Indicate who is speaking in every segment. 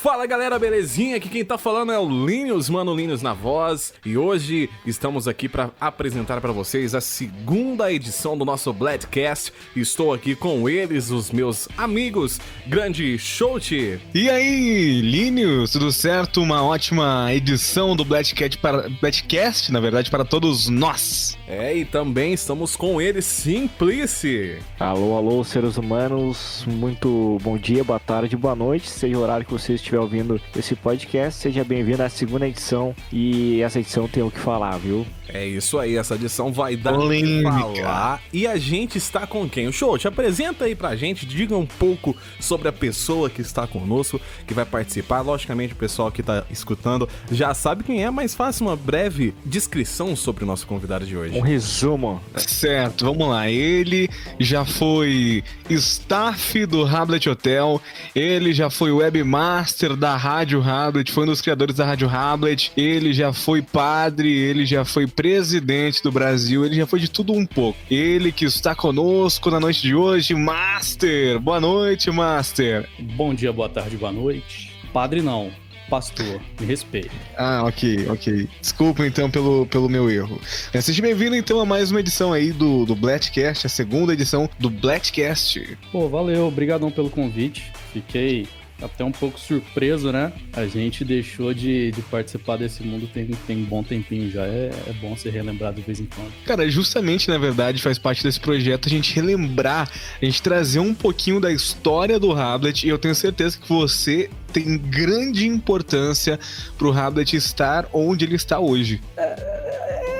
Speaker 1: Fala galera, belezinha? Aqui quem tá falando é o Linus, mano Linus na voz, e hoje estamos aqui para apresentar para vocês a segunda edição do nosso Bladcast. Estou aqui com eles, os meus amigos, grande Shout.
Speaker 2: E aí, Linus, tudo certo? Uma ótima edição do Bladcast para Bladcast, na verdade, para todos nós.
Speaker 1: É, e também estamos com ele, Simplice.
Speaker 3: Alô, alô, seres humanos, muito bom dia, boa tarde, boa noite, seja o horário que vocês estiver ouvindo esse podcast, seja bem-vindo à segunda edição. E essa edição tem o que falar, viu?
Speaker 1: É isso aí, essa edição vai dar o que falar. E a gente está com quem? O show, te apresenta aí pra gente, diga um pouco sobre a pessoa que está conosco, que vai participar. Logicamente, o pessoal que está escutando já sabe quem é, mas faça uma breve descrição sobre o nosso convidado de hoje.
Speaker 3: Um resumo.
Speaker 2: Certo, vamos lá. Ele já foi staff do Hablet Hotel, ele já foi webmaster da Rádio Hablet, foi um dos criadores da Rádio Hablet, ele já foi padre, ele já foi presidente do Brasil, ele já foi de tudo um pouco. Ele que está conosco na noite de hoje, Master. Boa noite, Master.
Speaker 4: Bom dia, boa tarde, boa noite. Padre não, pastor, me respeite.
Speaker 2: Ah, ok, ok. Desculpa então pelo, pelo meu erro. É, seja bem-vindo então a mais uma edição aí do, do Blackcast, a segunda edição do Blackcast.
Speaker 4: Pô, valeu, obrigadão pelo convite. Fiquei até um pouco surpreso, né? A gente deixou de, de participar desse mundo tem, tem um bom tempinho já. É, é bom ser relembrado de vez em quando.
Speaker 2: Cara, justamente, na verdade, faz parte desse projeto a gente relembrar, a gente trazer um pouquinho da história do Hablet e eu tenho certeza que você tem grande importância pro Hablet estar onde ele está hoje.
Speaker 4: É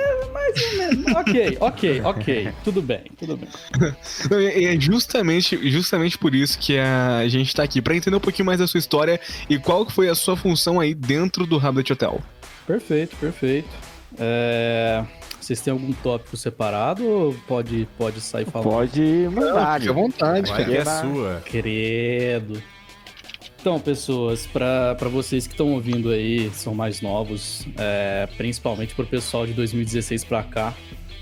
Speaker 4: ok, ok, ok. Tudo bem, tudo bem.
Speaker 2: E é justamente, justamente por isso que a gente tá aqui, para entender um pouquinho mais da sua história e qual foi a sua função aí dentro do Hamlet Hotel.
Speaker 4: Perfeito, perfeito. É... Vocês têm algum tópico separado ou pode, pode sair falando?
Speaker 3: Pode mandar. Fique
Speaker 2: à vontade,
Speaker 1: cara. é sua.
Speaker 4: Credo. Então, pessoas, para vocês que estão ouvindo aí, são mais novos, é, principalmente para o pessoal de 2016 para cá,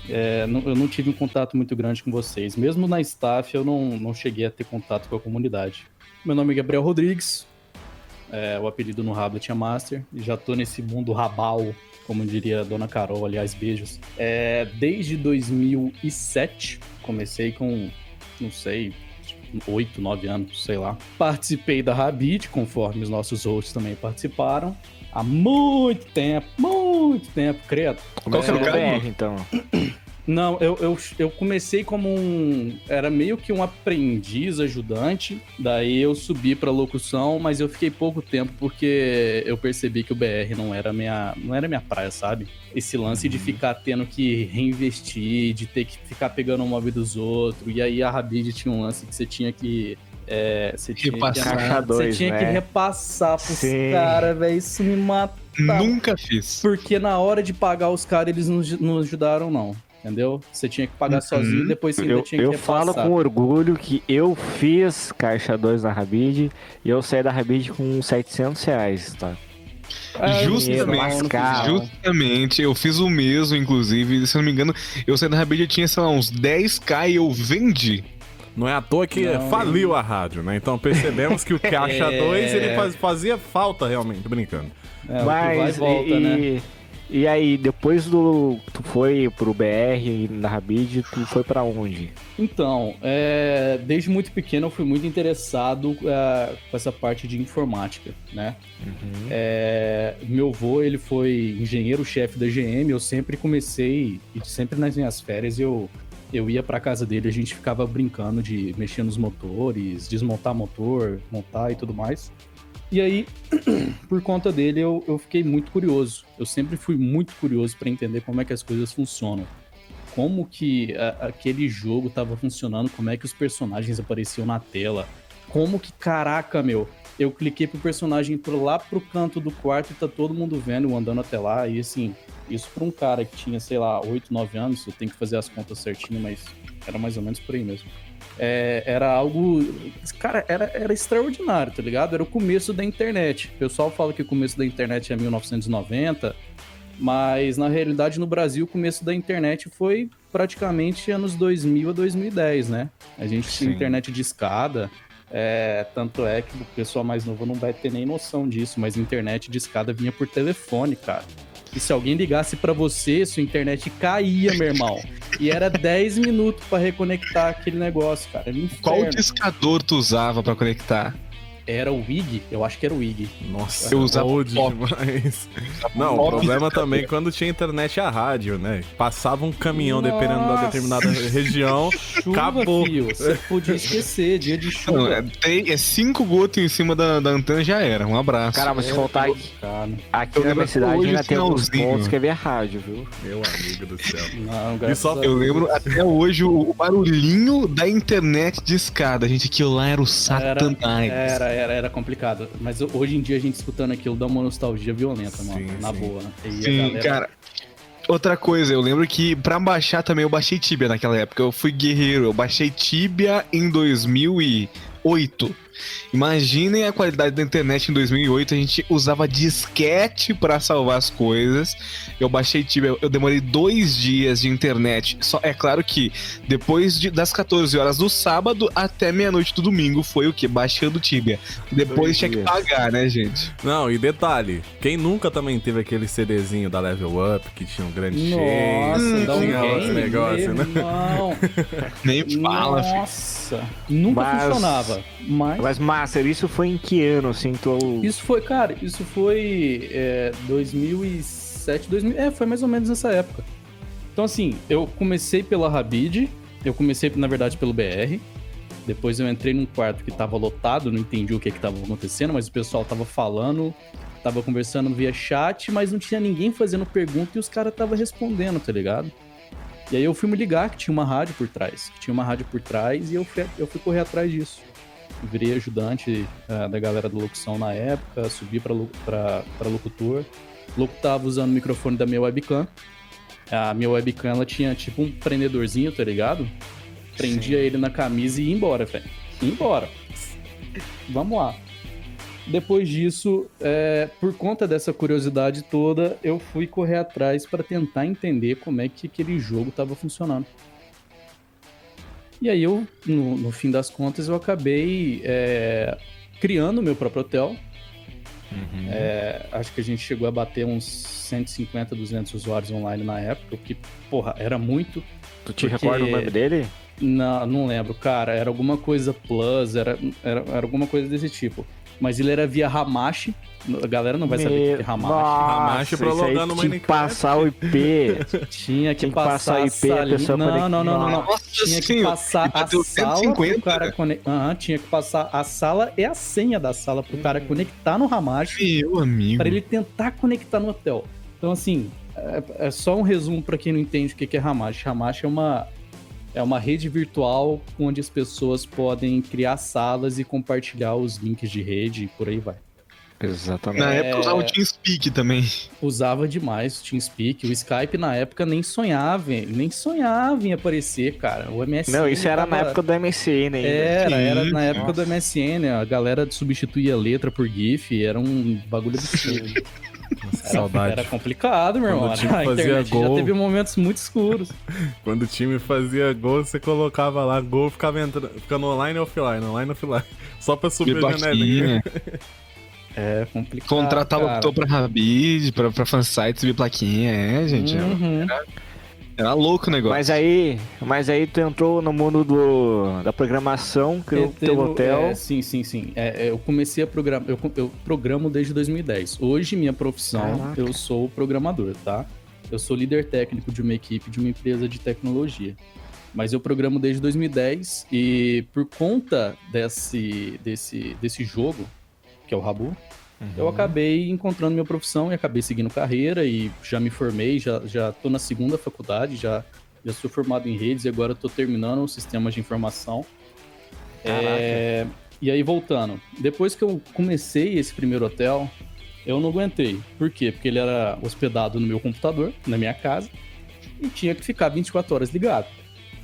Speaker 4: é, não, eu não tive um contato muito grande com vocês. Mesmo na staff, eu não, não cheguei a ter contato com a comunidade. Meu nome é Gabriel Rodrigues, é, o apelido no Rablet é Master, e já tô nesse mundo rabal, como diria a Dona Carol, aliás, beijos. É, desde 2007, comecei com, não sei, 8, 9 anos, sei lá. Participei da Rabid, conforme os nossos hosts também participaram. Há muito tempo, muito tempo, credo.
Speaker 3: Qual que é o BR, então?
Speaker 4: Não, eu, eu, eu comecei como um. Era meio que um aprendiz ajudante. Daí eu subi pra locução, mas eu fiquei pouco tempo porque eu percebi que o BR não era minha, não era minha praia, sabe? Esse lance uhum. de ficar tendo que reinvestir, de ter que ficar pegando o móvel dos outros. E aí a Rabid tinha um lance que você tinha que é, você tinha,
Speaker 3: que,
Speaker 4: dois, você tinha
Speaker 3: né?
Speaker 4: que repassar pros caras, velho. Isso me mata.
Speaker 2: Nunca fiz.
Speaker 4: Porque na hora de pagar os caras, eles não, não ajudaram, não entendeu? Você tinha que pagar uhum. sozinho depois você ainda
Speaker 3: eu,
Speaker 4: tinha que
Speaker 3: Eu falo com orgulho que eu fiz caixa 2 na Rabid e eu saí da Rabid com 700 reais, tá?
Speaker 2: É, justamente, justamente, eu fiz o mesmo, inclusive, se eu não me engano, eu saí da Rabid e tinha, sei lá, uns 10k e eu vendi.
Speaker 1: Não é à toa que não. faliu a rádio, né? Então percebemos que o caixa 2 é. ele fazia falta realmente, brincando.
Speaker 3: É, Mas, volta, e, né? E aí, depois do. Tu foi pro BR na Rabid, tu foi para onde?
Speaker 4: Então, é, desde muito pequeno eu fui muito interessado é, com essa parte de informática, né? Uhum. É, meu avô, ele foi engenheiro-chefe da GM, eu sempre comecei, e sempre nas minhas férias eu, eu ia pra casa dele, a gente ficava brincando de mexer nos motores, desmontar motor, montar e tudo mais. E aí, por conta dele, eu, eu fiquei muito curioso. Eu sempre fui muito curioso para entender como é que as coisas funcionam. Como que a, aquele jogo estava funcionando, como é que os personagens apareciam na tela. Como que, caraca, meu, eu cliquei pro personagem por lá pro canto do quarto e tá todo mundo vendo, andando até lá. E assim, isso pra um cara que tinha, sei lá, 8, 9 anos, eu tenho que fazer as contas certinho, mas era mais ou menos por aí mesmo é, era algo. Cara, era, era extraordinário, tá ligado? Era o começo da internet. O pessoal fala que o começo da internet é 1990, mas na realidade no Brasil o começo da internet foi praticamente anos 2000 a 2010, né? A gente tinha internet de escada. É, tanto é que o pessoal mais novo não vai ter nem noção disso, mas internet de escada vinha por telefone, cara. E se alguém ligasse para você, sua internet caía, meu irmão. E era 10 minutos para reconectar aquele negócio, cara.
Speaker 2: Qual discador tu usava para conectar?
Speaker 4: Era o Wig? Eu acho que era o Wig.
Speaker 1: Nossa, eu usava old demais. Não, o problema também é quando tinha internet a rádio, né? Passava um caminhão Nossa. dependendo da determinada região, chuva, acabou.
Speaker 4: Filho. Você podia esquecer, dia de chuva. Não,
Speaker 2: é, tem, é cinco gotos em cima da, da antena já era. Um abraço.
Speaker 3: Cara, mas se faltar aqui, aqui na minha cidade ainda tem alguns pontos que é ver rádio, viu?
Speaker 1: Meu amigo do céu.
Speaker 2: Não, só... Eu lembro até hoje o barulhinho da internet de escada, gente. Aquilo lá era o Satanás.
Speaker 4: Era, era era, era complicado. Mas hoje em dia a gente escutando aquilo dá uma nostalgia violenta, mano. Sim, na sim. boa, né?
Speaker 2: E sim, galera... cara. Outra coisa, eu lembro que pra baixar também eu baixei Tibia naquela época. Eu fui guerreiro, eu baixei Tibia em 2008. Imaginem a qualidade da internet em 2008, a gente usava disquete para salvar as coisas. Eu baixei Tibia, eu demorei dois dias de internet. Só é claro que depois de, das 14 horas do sábado até meia-noite do domingo foi o que? Baixando Tibia. Depois dois tinha dias. que pagar, né, gente?
Speaker 1: Não, e detalhe, quem nunca também teve aquele CDzinho da Level Up que tinha um grande
Speaker 4: Nossa, cheio, um tinha
Speaker 1: game, negócio, né?
Speaker 2: Não. Nem fala,
Speaker 4: Nossa, filho. Nunca mas, funcionava. Mas...
Speaker 3: mas Master, isso foi em que ano, assim? Tô...
Speaker 4: Isso foi, cara, isso foi é, 2007, 2000, é, foi mais ou menos nessa época. Então, assim, eu comecei pela Rabid, eu comecei, na verdade, pelo BR. Depois eu entrei num quarto que tava lotado, não entendi o que que tava acontecendo, mas o pessoal tava falando, tava conversando via chat, mas não tinha ninguém fazendo pergunta e os caras tava respondendo, tá ligado? E aí eu fui me ligar que tinha uma rádio por trás, que tinha uma rádio por trás e eu fui, eu fui correr atrás disso virei ajudante uh, da galera da locução na época, subi para locutor. Locutava usando o microfone da minha webcam. A minha webcam ela tinha tipo um prendedorzinho, tá ligado? Prendia Sim. ele na camisa e ia embora, velho. Ia embora. Vamos lá. Depois disso, é, por conta dessa curiosidade toda, eu fui correr atrás para tentar entender como é que aquele jogo estava funcionando. E aí eu, no, no fim das contas, eu acabei é, criando o meu próprio hotel. Uhum. É, acho que a gente chegou a bater uns 150, 200 usuários online na época, o que, porra, era muito.
Speaker 3: Tu te porque... recorda o nome dele?
Speaker 4: Não, não lembro, cara. Era alguma coisa Plus, era, era, era alguma coisa desse tipo. Mas ele era via Hamashi, a galera não vai saber o que é Hamashi.
Speaker 1: Hamashi pra logar no
Speaker 3: Minecraft. Tinha que passar o IP.
Speaker 4: tinha que, passar, o IP, a pessoa não, não, não, não, não. Tinha que passar a sala pro cara conectar. tinha que passar a sala e a senha da sala pro cara conectar no Hamashi.
Speaker 2: Meu amigo.
Speaker 4: Para ele tentar conectar no hotel. Então, assim, é, é só um resumo para quem não entende o que é Hamashi. Hamashi é uma é uma rede virtual onde as pessoas podem criar salas e compartilhar os links de rede e por aí vai.
Speaker 2: Exatamente. Na é... época usava o TeamSpeak também.
Speaker 4: Usava demais o TeamSpeak. O Skype na época nem sonhava, nem sonhava em aparecer, cara. O MSN.
Speaker 3: Não, isso era tava... na época do MSN ainda.
Speaker 4: Era, Sim. era na época Nossa. do MSN. A galera substituía letra por GIF, era um bagulho absurdo. Nossa, saudade. Era complicado, meu irmão. A internet gol... já teve momentos muito escuros.
Speaker 1: Quando o time fazia gol, você colocava lá gol, ficava entrando, ficando online e offline, online e offline. Só pra subir a janelinha.
Speaker 4: É complicado.
Speaker 2: Contratar locutor pra Rabid, pra, pra fansite, subir plaquinha, é, gente. Uhum. Era, era, louco o negócio.
Speaker 3: Mas aí, mas aí tu entrou no mundo do, da programação, criou o teu hotel.
Speaker 4: É, sim, sim, sim. É, é, eu comecei a programar, eu, eu programo desde 2010. Hoje, minha profissão, Caraca. eu sou programador, tá? Eu sou líder técnico de uma equipe de uma empresa de tecnologia. Mas eu programo desde 2010 e por conta desse, desse, desse jogo, que é o Rabu, uhum. eu acabei encontrando minha profissão e acabei seguindo carreira e já me formei, já, já tô na segunda faculdade, já, já sou formado em redes e agora estou terminando o sistema de informação. É, e aí, voltando, depois que eu comecei esse primeiro hotel, eu não aguentei. Por quê? Porque ele era hospedado no meu computador, na minha casa, e tinha que ficar 24 horas ligado.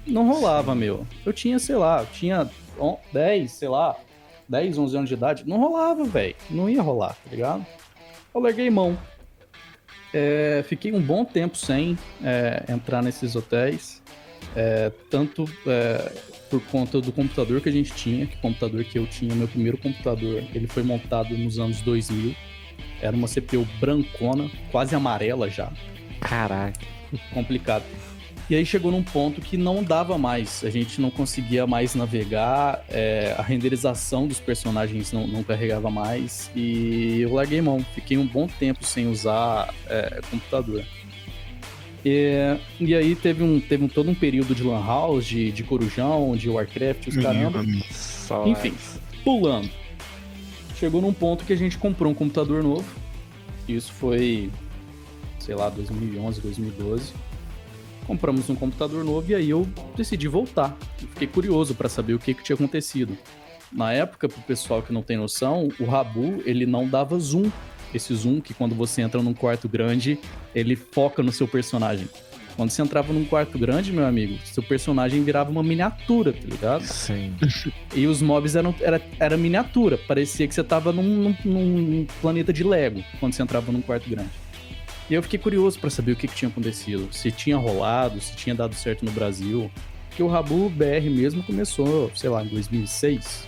Speaker 4: Não rolava, Sim. meu. Eu tinha, sei lá, tinha 10, sei lá, 10, 11 anos de idade, não rolava, velho. Não ia rolar, tá ligado? Eu larguei mão. É, fiquei um bom tempo sem é, entrar nesses hotéis. É, tanto é, por conta do computador que a gente tinha, que o computador que eu tinha, meu primeiro computador, ele foi montado nos anos 2000. Era uma CPU brancona, quase amarela já.
Speaker 3: Caraca.
Speaker 4: Complicado. E aí chegou num ponto que não dava mais, a gente não conseguia mais navegar, é, a renderização dos personagens não, não, carregava mais e eu larguei mão. Fiquei um bom tempo sem usar é, computador. E, e aí teve, um, teve um, todo um período de Lan House, de, de Corujão, de Warcraft, os caramba. Enfim, pulando. Chegou num ponto que a gente comprou um computador novo. Isso foi, sei lá, 2011, 2012 compramos um computador novo e aí eu decidi voltar. fiquei curioso para saber o que, que tinha acontecido. Na época, pro pessoal que não tem noção, o Rabu, ele não dava zoom. Esse zoom que quando você entra num quarto grande, ele foca no seu personagem. Quando você entrava num quarto grande, meu amigo, seu personagem virava uma miniatura, tá ligado?
Speaker 3: Sim.
Speaker 4: E os mobs eram era, era miniatura. Parecia que você tava num, num, num planeta de Lego quando você entrava num quarto grande. E eu fiquei curioso para saber o que, que, tinha acontecido, se tinha rolado, se tinha dado certo no Brasil. Porque o Rabu BR mesmo começou, sei lá, em 2006.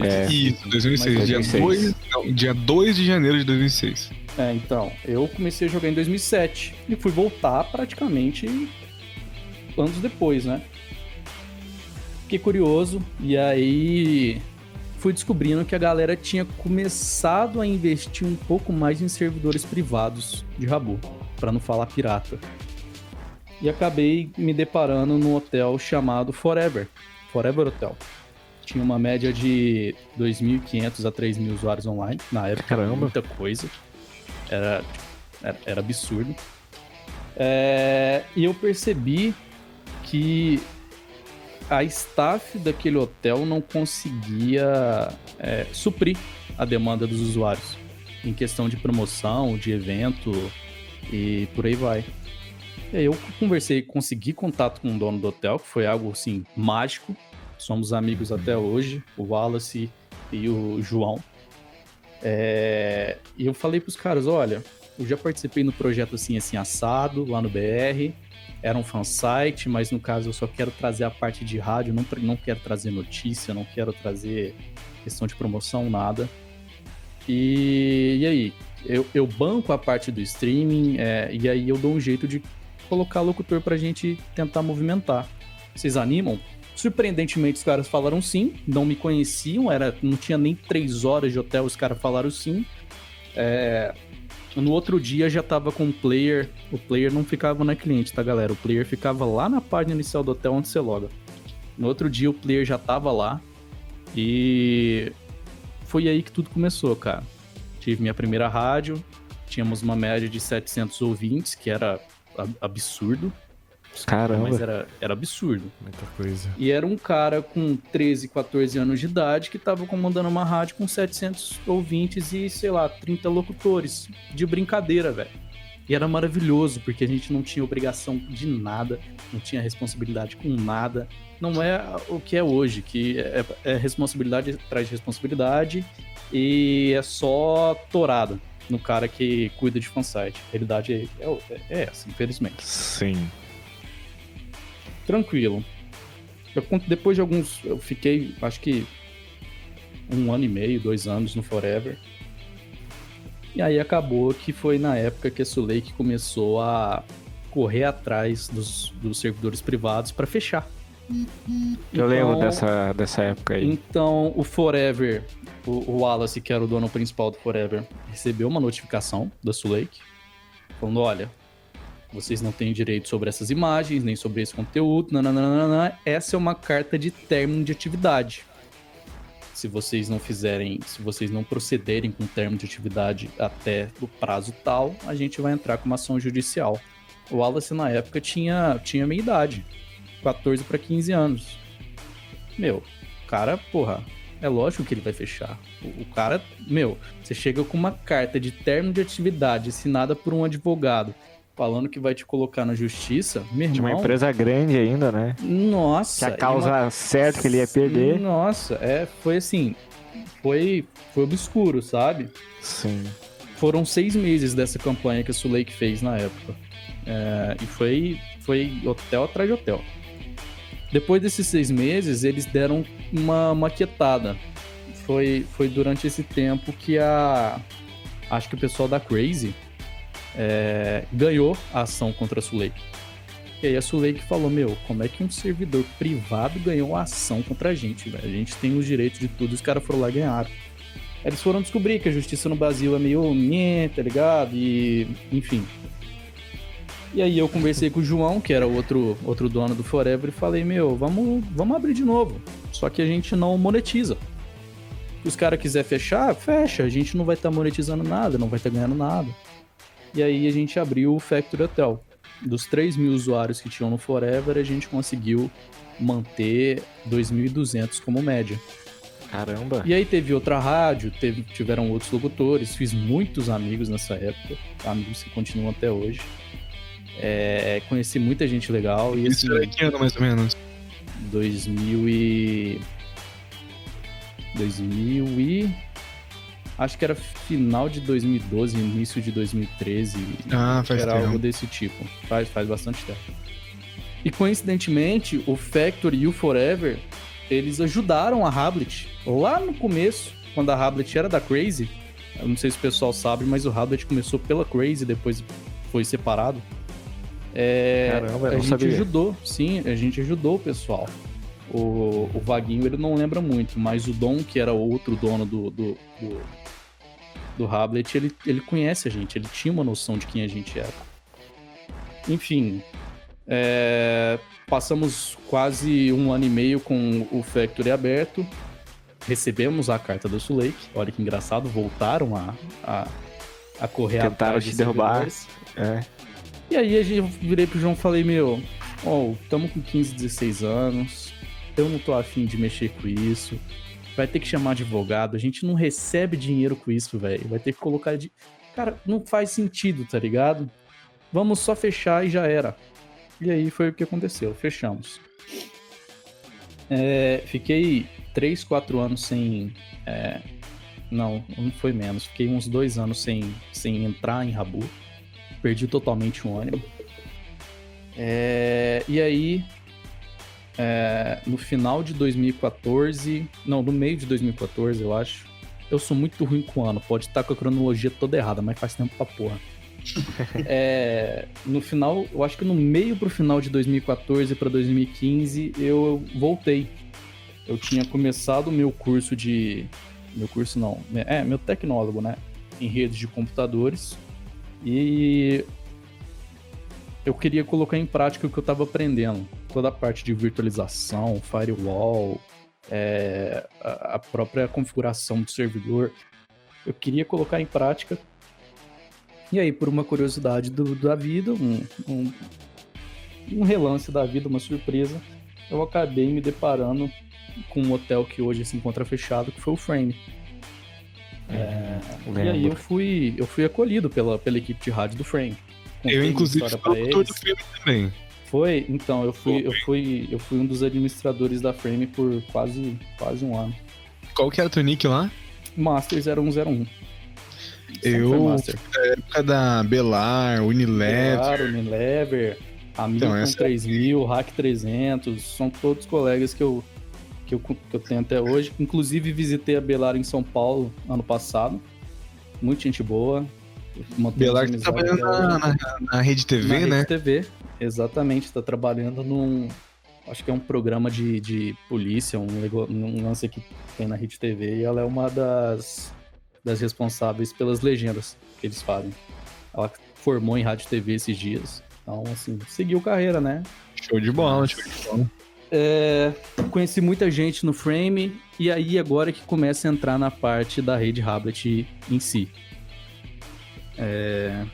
Speaker 2: É, isso, 2006, dia 2, não, dia 2 de janeiro de 2006.
Speaker 4: É, então, eu comecei a jogar em 2007 e fui voltar praticamente anos depois, né? Fiquei curioso e aí fui descobrindo que a galera tinha começado a investir um pouco mais em servidores privados de Rabu, para não falar pirata. E acabei me deparando num hotel chamado Forever, Forever Hotel. Tinha uma média de 2.500 a 3.000 usuários online na época, Caramba. muita coisa. Era, era, era absurdo. É, e eu percebi que a staff daquele hotel não conseguia é, suprir a demanda dos usuários em questão de promoção, de evento e por aí vai. E aí eu conversei, consegui contato com o dono do hotel, que foi algo assim mágico. Somos amigos até hoje, o Wallace e o João. É... E eu falei para os caras, olha, eu já participei no projeto assim assim assado lá no BR era um fansite, mas no caso eu só quero trazer a parte de rádio, não, não quero trazer notícia, não quero trazer questão de promoção, nada. E, e aí? Eu, eu, banco a parte do streaming é, e aí eu dou um jeito de colocar locutor pra gente tentar movimentar. Vocês animam? Surpreendentemente, os caras falaram sim, não me conheciam, era, não tinha nem três horas de hotel, os caras falaram sim. É, no outro dia já tava com o player. O player não ficava na cliente, tá, galera? O player ficava lá na página inicial do hotel onde você loga. No outro dia o player já tava lá. E foi aí que tudo começou, cara. Tive minha primeira rádio. Tínhamos uma média de 700 ouvintes, que era absurdo.
Speaker 3: Caramba.
Speaker 4: Mas era, era absurdo.
Speaker 1: Muita coisa.
Speaker 4: E era um cara com 13, 14 anos de idade que tava comandando uma rádio com 700 ouvintes e, sei lá, 30 locutores. De brincadeira, velho. E era maravilhoso, porque a gente não tinha obrigação de nada, não tinha responsabilidade com nada. Não é o que é hoje, que é, é responsabilidade traz responsabilidade e é só torada no cara que cuida de fansite. A realidade é, é, é essa, infelizmente.
Speaker 3: Sim
Speaker 4: tranquilo. Eu, depois de alguns. Eu fiquei, acho que. Um ano e meio, dois anos no Forever. E aí acabou que foi na época que a Sulake começou a correr atrás dos, dos servidores privados para fechar.
Speaker 3: Eu então, lembro dessa, dessa época aí.
Speaker 4: Então, o Forever, o, o Wallace, que era o dono principal do Forever, recebeu uma notificação da Sulake falando: olha, vocês não têm direito sobre essas imagens, nem sobre esse conteúdo. Nananana. Essa é uma carta de término de atividade. Se vocês não fizerem, se vocês não procederem com o termo de atividade até o prazo tal, a gente vai entrar com uma ação judicial. O Wallace na época tinha, tinha meia idade, 14 para 15 anos. Meu, cara, porra, é lógico que ele vai fechar. O, o, cara, meu, você chega com uma carta de termo de atividade assinada por um advogado falando que vai te colocar na justiça, meu irmão... De
Speaker 3: uma empresa grande ainda, né?
Speaker 4: Nossa!
Speaker 3: Que a causa uma... certa que ele ia perder.
Speaker 4: Nossa, é, foi assim, foi, foi obscuro, sabe?
Speaker 3: Sim.
Speaker 4: Foram seis meses dessa campanha que a Sulake fez na época. É, e foi, foi hotel atrás de hotel. Depois desses seis meses, eles deram uma maquetada. Foi, foi durante esse tempo que a. Acho que o pessoal da Crazy é, ganhou a ação contra a Suleik. E aí a Suleik falou: Meu, como é que um servidor privado ganhou a ação contra a gente? A gente tem os direitos de tudo, os caras foram lá e ganharam. Eles foram descobrir que a justiça no Brasil é meio nhê, tá ligado? E, enfim. E aí eu conversei com o João, que era outro, outro dono do Forever, e falei, meu, vamos, vamos abrir de novo. Só que a gente não monetiza. Se os caras quiserem fechar, fecha. A gente não vai estar tá monetizando nada, não vai estar tá ganhando nada. E aí a gente abriu o Factory Hotel. Dos 3 mil usuários que tinham no Forever, a gente conseguiu manter 2.200 como média.
Speaker 3: Caramba!
Speaker 4: E aí teve outra rádio, teve, tiveram outros locutores, fiz muitos amigos nessa época, amigos que continuam até hoje. É, conheci muita gente legal. E,
Speaker 2: Isso
Speaker 4: assim,
Speaker 2: era que ano mais ou menos?
Speaker 4: 2000 e... 2000 e... Acho que era final de 2012, início de 2013.
Speaker 2: Ah, faz
Speaker 4: era
Speaker 2: tempo.
Speaker 4: algo desse tipo. Faz, faz bastante tempo. E coincidentemente, o Factory e o Forever, eles ajudaram a Hablet lá no começo, quando a Hablet era da Crazy. Eu não sei se o pessoal sabe, mas o Hablet começou pela Crazy, depois foi separado. É,
Speaker 3: Caramba, eu
Speaker 4: a
Speaker 3: não
Speaker 4: gente
Speaker 3: sabia.
Speaker 4: ajudou, sim, a gente ajudou o pessoal. O, o Vaguinho ele não lembra muito, mas o Dom, que era outro dono do, do, do, do Hablet, ele, ele conhece a gente, ele tinha uma noção de quem a gente era. Enfim, é, passamos quase um ano e meio com o Factory aberto, recebemos a carta do Suleik, olha que engraçado, voltaram a, a, a correr
Speaker 3: Tentaram te
Speaker 4: de
Speaker 3: derrubar. É.
Speaker 4: E aí a gente, eu virei pro João e falei, meu, ó, tamo com 15, 16 anos, eu não tô afim de mexer com isso. Vai ter que chamar advogado, a gente não recebe dinheiro com isso, velho. Vai ter que colocar de. Cara, não faz sentido, tá ligado? Vamos só fechar e já era. E aí foi o que aconteceu, fechamos. É, fiquei 3, 4 anos sem. é, não, não foi menos. Fiquei uns dois anos sem, sem entrar em Rabu. Perdi totalmente o ônibus. É, e aí, é, no final de 2014, não, no meio de 2014, eu acho. Eu sou muito ruim com o ano, pode estar com a cronologia toda errada, mas faz tempo pra porra. É, no final, eu acho que no meio pro final de 2014 para 2015, eu voltei. Eu tinha começado o meu curso de. Meu curso não, é, meu tecnólogo, né? Em redes de computadores. E eu queria colocar em prática o que eu estava aprendendo. Toda a parte de virtualização, firewall, é, a a própria configuração do servidor. Eu queria colocar em prática. E aí, por uma curiosidade do- da vida, um, um, um relance da vida, uma surpresa, eu acabei me deparando com um hotel que hoje se encontra fechado, que foi o Frame. E aí eu fui, eu fui acolhido pela, pela equipe de rádio do Frame.
Speaker 2: Eu, inclusive, fui
Speaker 4: pra
Speaker 2: autor do filme também.
Speaker 4: Foi, então, eu fui, eu fui, eu fui um dos administradores da Frame por quase, quase um ano.
Speaker 2: Qual que era o teu nick lá?
Speaker 4: Masters 0101. Sempre
Speaker 2: Eu-
Speaker 4: Master.
Speaker 2: época da Belar, Unilever.
Speaker 4: Claro, Unilever, Hamilton
Speaker 2: Então, essa-
Speaker 4: 3000, Hack 300, são todos colegas que eu, que, eu, que eu tenho até hoje. Inclusive, visitei a Belar em São Paulo ano passado. Muita gente boa.
Speaker 2: Belar que trabalhando na, na, na Rede TV,
Speaker 4: Na Rede
Speaker 2: né?
Speaker 4: TV, exatamente. Está trabalhando num. Acho que é um programa de, de polícia, um, um lance que tem na Rede TV, e ela é uma das, das responsáveis pelas legendas que eles fazem. Ela formou em Rádio TV esses dias. Então, assim, seguiu carreira, né?
Speaker 2: Show de bola, show de bola.
Speaker 4: É, conheci muita gente no Frame, e aí agora que começa a entrar na parte da rede Hablet em si. É,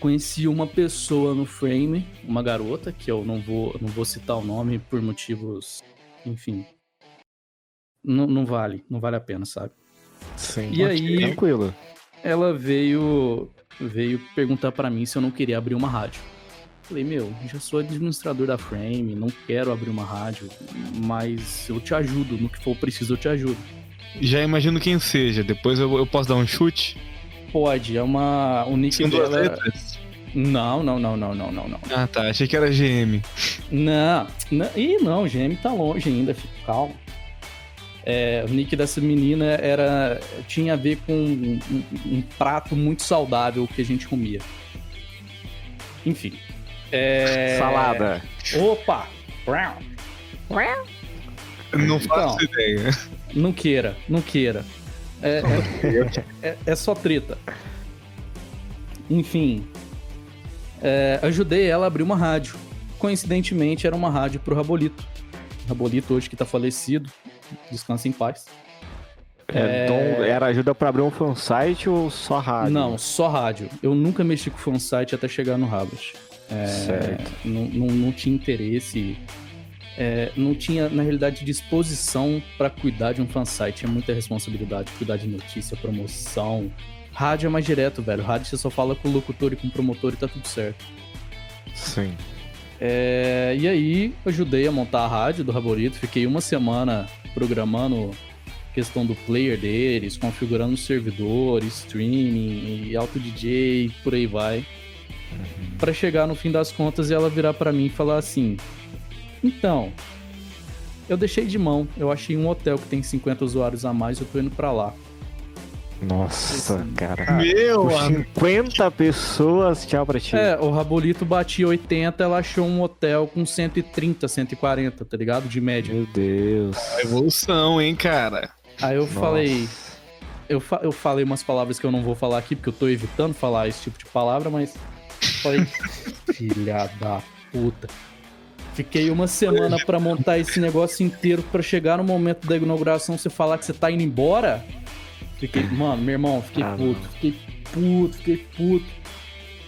Speaker 4: Conheci uma pessoa no Frame, uma garota, que eu não vou, não vou citar o nome por motivos, enfim. Não, não vale, não vale a pena, sabe?
Speaker 3: Sim.
Speaker 4: E aí-
Speaker 3: Tranquilo.
Speaker 4: ela veio veio perguntar pra mim se eu não queria abrir uma rádio. Falei, meu, já sou administrador da Frame, não quero abrir uma rádio, mas eu te ajudo, no que for preciso eu te ajudo.
Speaker 2: Já imagino quem seja. Depois eu, eu posso dar um chute.
Speaker 4: Pode, é uma. O nick
Speaker 2: São duas
Speaker 4: dela.
Speaker 2: letras.
Speaker 4: Não, não, não, não, não, não, não.
Speaker 2: Ah, tá. Achei que era GM.
Speaker 4: Não, não. Ih, não, GM tá longe ainda, fica calmo. É, o nick dessa menina era tinha a ver com um, um, um prato muito saudável que a gente comia. Enfim. É...
Speaker 3: Salada.
Speaker 4: Opa!
Speaker 2: Não faço
Speaker 4: Então.
Speaker 2: ideia.
Speaker 4: Não queira, não queira. É, é, é- é só treta. Enfim. é, ajudei ela a abrir uma rádio. Coincidentemente, era uma rádio pro Rabolito. Rabolito, hoje que tá falecido. Descansa em paz.
Speaker 3: É, Então, era ajuda pra abrir um fansite ou só rádio?
Speaker 4: Não, só rádio. Eu nunca mexi com fansite até chegar no Rablet. É,
Speaker 3: Certo.
Speaker 4: Não, não, não tinha interesse. É, não tinha, na realidade, disposição pra cuidar de um fansite. É muita responsabilidade. Cuidar de notícia, promoção. Rádio é mais direto, velho. Rádio você só fala com o locutor e com o promotor e tá tudo certo.
Speaker 3: Sim.
Speaker 4: É, e aí, ajudei a montar a rádio do Raborito. Fiquei uma semana programando questão do player deles, configurando o servidor, streaming, e auto DJ, por aí vai. Pra chegar no fim das contas e ela virar pra mim e falar assim: Então, eu deixei de mão. Eu achei um hotel que tem 50 usuários a mais, eu tô indo pra lá.
Speaker 3: Nossa,
Speaker 4: Esse-
Speaker 3: cara.
Speaker 2: Meu
Speaker 3: Com
Speaker 2: amigo.
Speaker 3: 50 pessoas, tchau pra ti.
Speaker 4: É, o Rabolito batia 80, ela achou um hotel com 130, 140, tá ligado? De média.
Speaker 3: Meu Deus.
Speaker 2: Evolução, hein, cara?
Speaker 4: Aí eu
Speaker 3: Nossa.
Speaker 4: falei, eu, fa- eu falei umas palavras que eu não vou falar aqui, porque eu tô evitando falar esse tipo de palavra, mas falei, filha da puta. Fiquei uma semana pra montar esse negócio inteiro pra chegar no momento da inauguração você falar que você tá indo embora. Fiquei, mano, meu irmão, fiquei
Speaker 3: Ah,
Speaker 4: puto,
Speaker 3: não.
Speaker 4: fiquei puto, fiquei puto.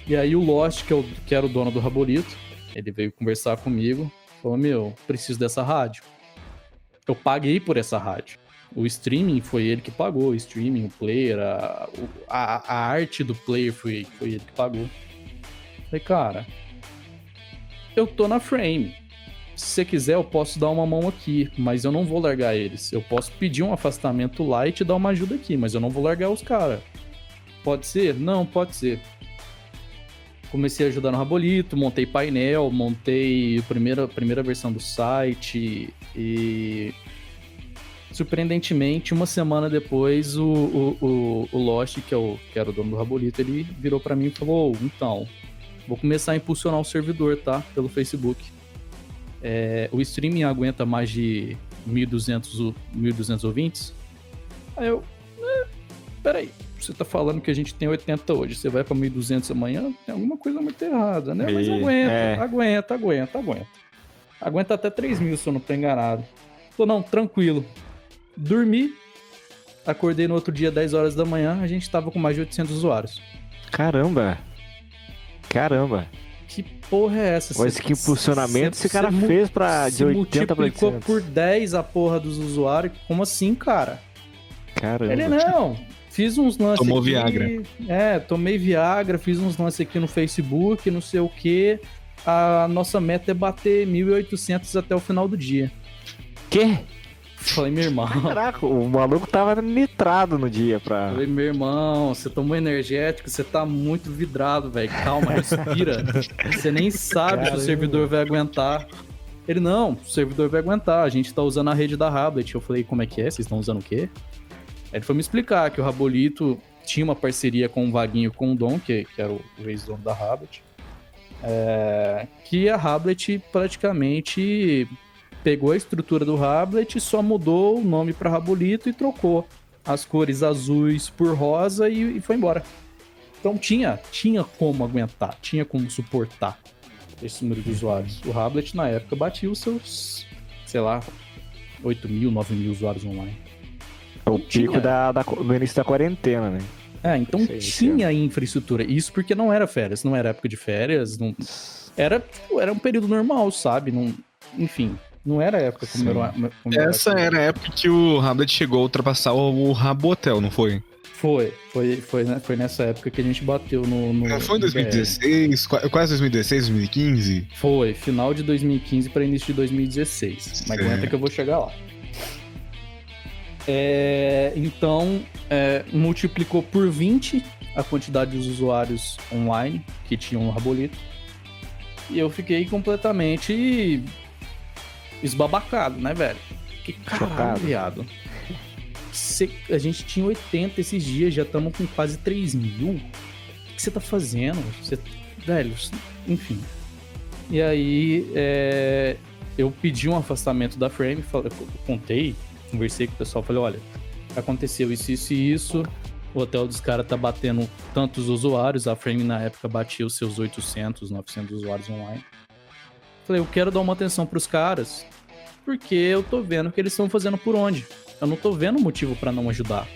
Speaker 4: E aí o Lost, que, é o, que era o dono do Raborito, ele veio conversar comigo, falou, meu, preciso dessa rádio. Eu paguei por essa rádio. O streaming foi ele que pagou, o streaming, o player, a, a, a arte do player foi, foi ele que pagou. Falei, cara, eu tô na frame. Se você quiser, eu posso dar uma mão aqui, mas eu não vou largar eles. Eu posso pedir um afastamento lá e dar uma ajuda aqui, mas eu não vou largar os caras. Pode ser? Não, pode ser. Comecei a ajudar no Rabolito, montei painel, montei a primeira, primeira versão do site e surpreendentemente, uma semana depois, o, o, o, o Lost, que, é o, que era o dono do Rabolito, ele virou pra mim e falou: "Ô, então, vou começar a impulsionar o servidor, tá? Pelo Facebook. É, o streaming aguenta mais de 1.200 o- 1.200 ouvintes? Aí eu, "É, peraí, você tá falando que a gente tem 80 hoje, você vai pra 1.200 amanhã? Tem alguma coisa muito errada, né? Mas aguenta,
Speaker 3: é.
Speaker 4: aguenta, aguenta, aguenta. Aguenta até 3 mil se eu não tô enganado. Tô não, tranquilo. Dormi, acordei no outro dia, 10 horas da manhã, a gente tava com mais de 800 usuários.
Speaker 3: Caramba. Caramba.
Speaker 4: Que porra é essa?
Speaker 3: Olha
Speaker 4: Cê-
Speaker 3: que impulsionamento
Speaker 4: cê-
Speaker 3: esse cara fez pra de
Speaker 4: se
Speaker 3: 80 pra
Speaker 4: multiplicou
Speaker 3: 800.
Speaker 4: por 10 a porra dos usuários. Como assim, cara?
Speaker 3: Caramba.
Speaker 4: Ele não. Fiz uns lances
Speaker 2: Tomou
Speaker 4: aqui,
Speaker 2: Viagra.
Speaker 4: É, tomei Viagra, fiz uns lances aqui no Facebook, não sei o que. A nossa meta é bater 1.800 até o final do dia.
Speaker 3: Quê?
Speaker 4: Falei, meu irmão.
Speaker 3: Caraca, o maluco tava nitrado no dia pra.
Speaker 4: Falei, meu irmão, você tomou energético, você tá muito vidrado, velho. Calma, respira. Você nem sabe se
Speaker 3: Caramba.
Speaker 4: o servidor vai aguentar. Ele, não, o servidor vai aguentar, a gente tá usando a rede da Rablet. Eu falei, como é que é? Vocês estão usando o quê? Aí ele foi me explicar que o Rabolito tinha uma parceria com o Vaguinho com o Dom, que, que era o ex-dono da Rablet. É, que a Rablet praticamente pegou a estrutura do Rablet e só mudou o nome para Rabolito e trocou as cores azuis por rosa e, e foi embora. Então tinha, tinha como aguentar, tinha como suportar esse número de usuários. O Rablet na época batia os seus, sei lá, 8 mil, 9 mil usuários online.
Speaker 3: O
Speaker 4: tinha.
Speaker 3: pico da, da, do início da quarentena, né?
Speaker 4: É, então
Speaker 3: aí,
Speaker 4: tinha infraestrutura. Isso porque não era férias, não era época de férias, não era, era um período normal, sabe? Não, enfim, não era época como era, como era
Speaker 2: Essa era a época que o Hamlet chegou a ultrapassar o, o Rabotel, não foi?
Speaker 4: Foi, foi, foi, né? foi nessa época que a gente bateu no. no
Speaker 2: É, foi em
Speaker 4: no
Speaker 2: 2016, qua- quase 2016, 2015.
Speaker 4: BR. Foi, final de 2015 para início de 2016. Mas
Speaker 2: Certo.
Speaker 4: aguenta que eu vou chegar lá. É, então, é, multiplicou por 20 a quantidade de usuários online que tinham no Rabolito. E eu fiquei completamente esbabacado, né, velho? Que caralho, Chocado. viado. Cê, a gente tinha 80 esses dias, já estamos com quase 3 mil. O que você tá fazendo? Cê, velho, enfim. E aí, é, eu pedi um afastamento da Frame, falei, contei, conversei com o pessoal, falei, olha, aconteceu isso, isso e isso, o hotel dos caras tá batendo tantos usuários, a Frame na época batia os seus 800, 900 usuários online. Falei, eu quero dar uma atenção pros caras, porque eu tô vendo que eles estão fazendo por onde. Eu não tô vendo motivo para não ajudar.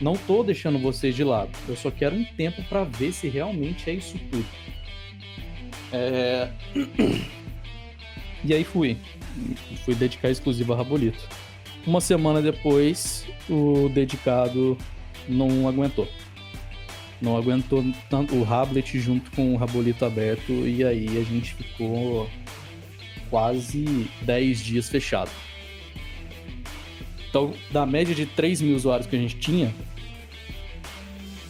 Speaker 4: Não tô deixando vocês de lado. Eu só quero um tempo para ver se realmente é isso tudo. É... e aí fui. Fui dedicar exclusivo a Rabolito. Uma semana depois, o dedicado não aguentou. Não aguentou tanto o Rablet junto com o Rabolito aberto e aí a gente ficou quase 10 dias fechado. Então, da média de 3 mil usuários que a gente tinha,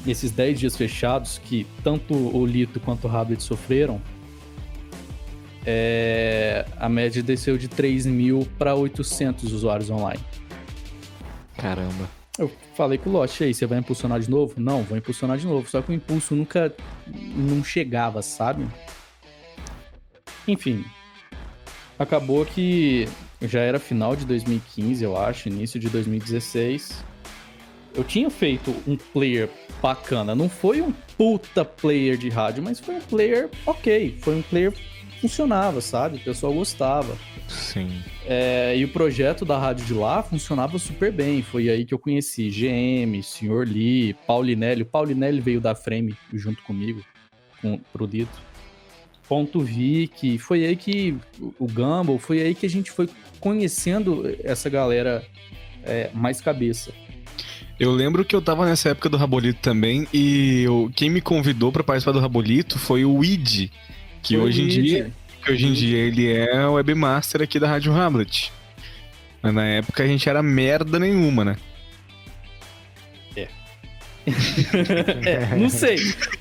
Speaker 4: nesses 10 dias fechados, que tanto o Lito quanto o Rablet sofreram, é, a média desceu de 3 mil para 800 usuários online.
Speaker 3: Caramba.
Speaker 4: Eu falei com o Lost, aí, você vai impulsionar de novo? Não, vou impulsionar de novo. Só que o impulso nunca não chegava, sabe? Enfim, acabou que já era final de 2015, eu acho, início de 2016. Eu tinha feito um player bacana. Não foi um puta player de rádio, mas foi um player ok. Foi um player funcionava, sabe? O pessoal gostava.
Speaker 3: Sim.
Speaker 4: É, e o projeto da rádio de lá funcionava super bem. Foi aí que eu conheci GM, Sr. Lee, Paulinelli. O Paulinelli veio da Frame junto comigo, com, pro Dito. Ponto Vic, foi aí que o Gumball, foi aí que a gente foi conhecendo essa galera é, mais cabeça.
Speaker 2: Eu lembro que eu tava nessa época do Rabolito também e eu, quem me convidou para participar do Rabolito foi o Id, que hoje em dia, que hoje em dia ele é o webmaster aqui da Rádio Hamlet. Mas na época a gente era merda nenhuma, né?
Speaker 4: É, não sei,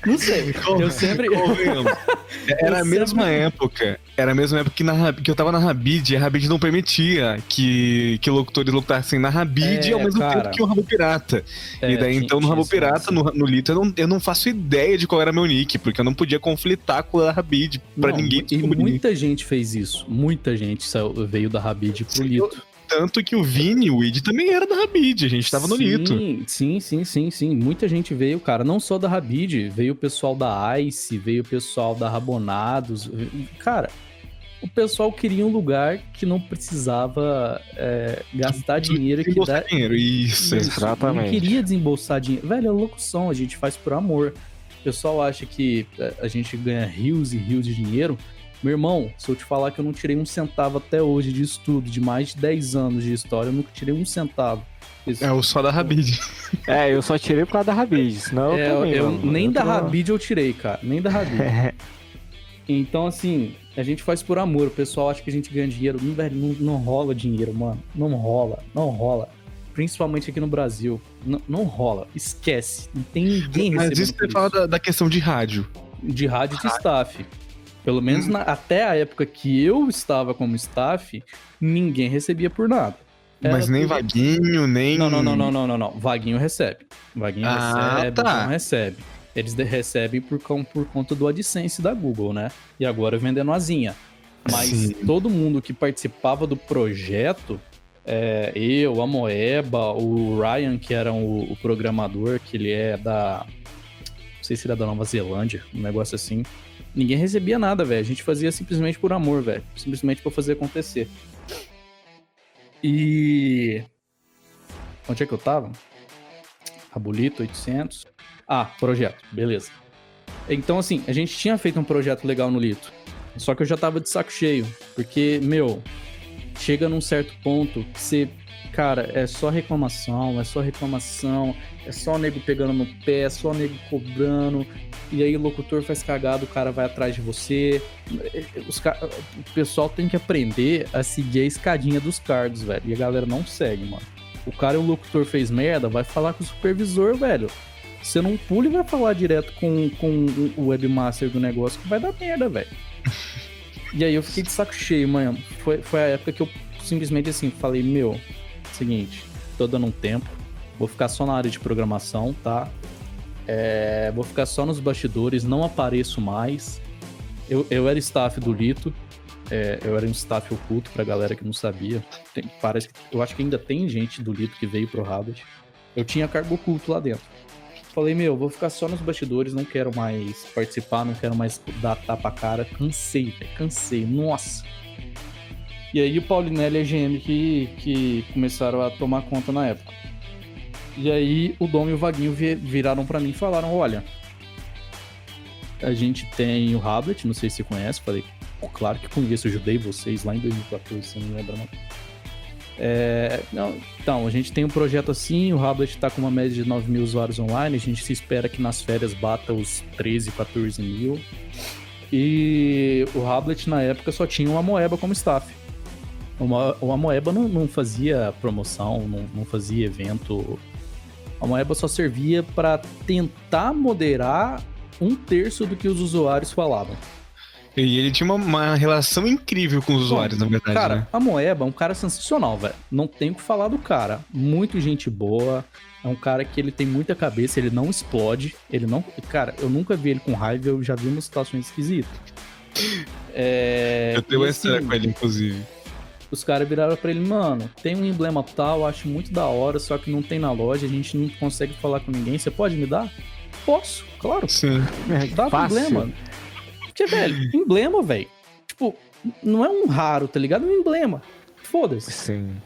Speaker 4: não sei. Eu sempre.
Speaker 2: Era a mesma sempre... época. Era a mesma época que, na, que eu tava na Rabid e a Rabid não permitia que, que locutores lutassem na Rabid é, ao mesmo cara. tempo que o Rabo Pirata. É, e daí, então, no Rabo Pirata, no, no Lito, eu não, eu não faço ideia de qual era meu nick, porque eu não podia conflitar com a Rabid pra não, ninguém
Speaker 4: E muita gente fez isso. Muita gente saiu, veio da Rabid pro Sim, Lito.
Speaker 2: Tanto que o Vini, o Id também era da Rabid, a gente tava no Lito.
Speaker 4: Sim, sim, sim, sim. Muita gente veio, cara, não só da Rabid, veio o pessoal da Ice, veio o pessoal da Rabonados. Cara, o pessoal queria um lugar que não precisava é, gastar dinheiro. Que
Speaker 2: dá... dinheiro, isso, isso,
Speaker 3: exatamente.
Speaker 4: Não queria desembolsar dinheiro. Velho, é locução, a gente faz por amor. O pessoal acha que é, a gente ganha rios e rios de dinheiro. Meu irmão, se eu te falar que eu não tirei um centavo até hoje de estudo, de mais de 10 anos de história, eu nunca tirei um centavo.
Speaker 2: Isso. É o só da Rabid.
Speaker 3: É, eu só tirei por causa da Rabid, senão
Speaker 4: é,
Speaker 3: eu,
Speaker 4: eu Nem eu da tô... Rabid eu tirei, cara. Nem da Rabid. então, assim, a gente faz por amor. O pessoal acha que a gente ganha dinheiro. Não, velho, não, não rola dinheiro, mano. Não rola, não rola. Principalmente aqui no Brasil. Não, não rola. Esquece. Não tem ninguém
Speaker 2: Mas isso você fala da, da, questão de rádio.
Speaker 4: De rádio de staff. Pelo menos hum. na, até a época que eu estava como staff, ninguém recebia por nada.
Speaker 2: Era Mas nem Vaguinho, nem.
Speaker 4: Não, não, não, não, não, não, não. Vaguinho recebe. Vaguinho ah, recebe, tá. não recebe. Eles recebem por, por conta do AdSense da Google, né? E agora vendendo asinha. Mas Sim. todo mundo que participava do projeto, é, eu, a Moeba, o Ryan, que era o, o, programador, que ele é da. Não sei se ele é da Nova Zelândia, um negócio assim. Ninguém recebia nada, velho. A gente fazia simplesmente por amor, velho. Simplesmente pra fazer acontecer. E. Onde é que eu tava? Rabulito 800. Ah, projeto, beleza. Então, assim, a gente tinha feito um projeto legal no Lito. Só que eu já tava de saco cheio. Porque, meu, chega num certo ponto que você. Cara, é só reclamação, é só reclamação, é só o nego pegando no pé, é só o nego cobrando, e aí o locutor faz cagada, o cara vai atrás de você. Os, o pessoal tem que aprender a seguir a escadinha dos cards, velho. E a galera não segue, mano. O cara o locutor fez merda, vai falar com o supervisor, velho. Você não pula e vai falar direto com, com o webmaster do negócio que vai dar merda, velho. e aí eu fiquei de saco cheio, mano. Foi, foi a época que eu simplesmente assim falei, meu, seguinte, tô dando um tempo, vou ficar só na área de programação, tá? É, vou ficar só nos bastidores, não apareço mais. Eu, eu era staff do Lito, é, eu era um staff oculto pra galera que não sabia. Tem, parece que, eu acho que ainda tem gente do Lito que veio pro Rabbit. Eu tinha cargo oculto lá dentro. Falei, meu, vou ficar só nos bastidores, não quero mais participar, não quero mais dar tapa cara. Cansei, cansei, nossa. E aí o Paulinelli e a GM que, que começaram a tomar conta na época. E aí o Dom e o Vaguinho viraram para mim e falaram: Olha, a gente tem o Hablet, não sei se você conhece, falei, claro que conheço, ajudei vocês lá em 2014, se não lembra não. É, não, então, a gente tem um projeto assim, o Hablet está com uma média de 9 mil usuários online, a gente se espera que nas férias bata os 13, 14 mil. E o Hablet na época só tinha uma Moeba como staff. Uma, o Amoeba não, não fazia promoção, não, não fazia evento. A Amoeba só servia para tentar moderar um terço do que os usuários falavam.
Speaker 2: E ele tinha uma, uma relação incrível com os usuários, Bom, na verdade.
Speaker 4: Cara,
Speaker 2: né?
Speaker 4: a Moeba é um cara sensacional, velho. Não tem o que falar do cara. Muito gente boa. É um cara que ele tem muita cabeça, ele não explode. Ele não. Cara, eu nunca vi ele com raiva, eu já vi umas situações esquisitas.
Speaker 2: É... Eu tenho uma assim, história com ele, inclusive
Speaker 4: os caras viraram para ele, mano, tem um emblema tal, acho muito da hora, só que não tem na loja, a gente não consegue falar com ninguém. Você pode me dar? Posso, claro.
Speaker 2: Sim.
Speaker 4: Dá Fácil. emblema. Porque, velho, emblema, velho. Tipo, não é um raro, tá ligado? É um emblema. Foda-se.
Speaker 3: Sim.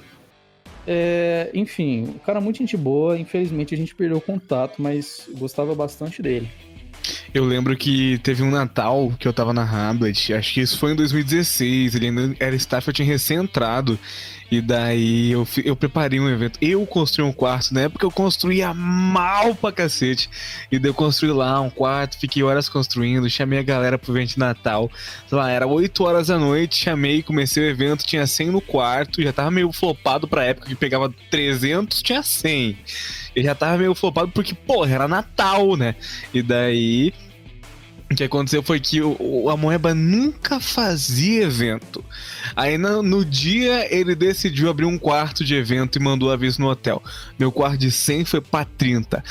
Speaker 4: É, enfim, o cara é muito gente boa. Infelizmente a gente perdeu o contato, mas gostava bastante dele.
Speaker 2: Eu lembro que teve um Natal que eu tava na Hamlet, acho que isso foi em 2016, ele ainda era staff, eu tinha recém-entrado. E daí eu, eu preparei um evento. Eu construí um quarto, na época eu construía mal pra cacete. E daí eu construí lá um quarto, fiquei horas construindo, chamei a galera pro evento de Natal. Sei lá, era 8 horas da noite, chamei, comecei o evento, tinha 100 no quarto, já tava meio flopado pra época que pegava 300, tinha 100. E já tava meio flopado porque, porra, era Natal, né? E daí o que aconteceu foi que o, o, a Moeba nunca fazia evento. Aí no, no, dia ele decidiu abrir um quarto de evento e mandou aviso no hotel. Meu quarto de 100 foi pra 30.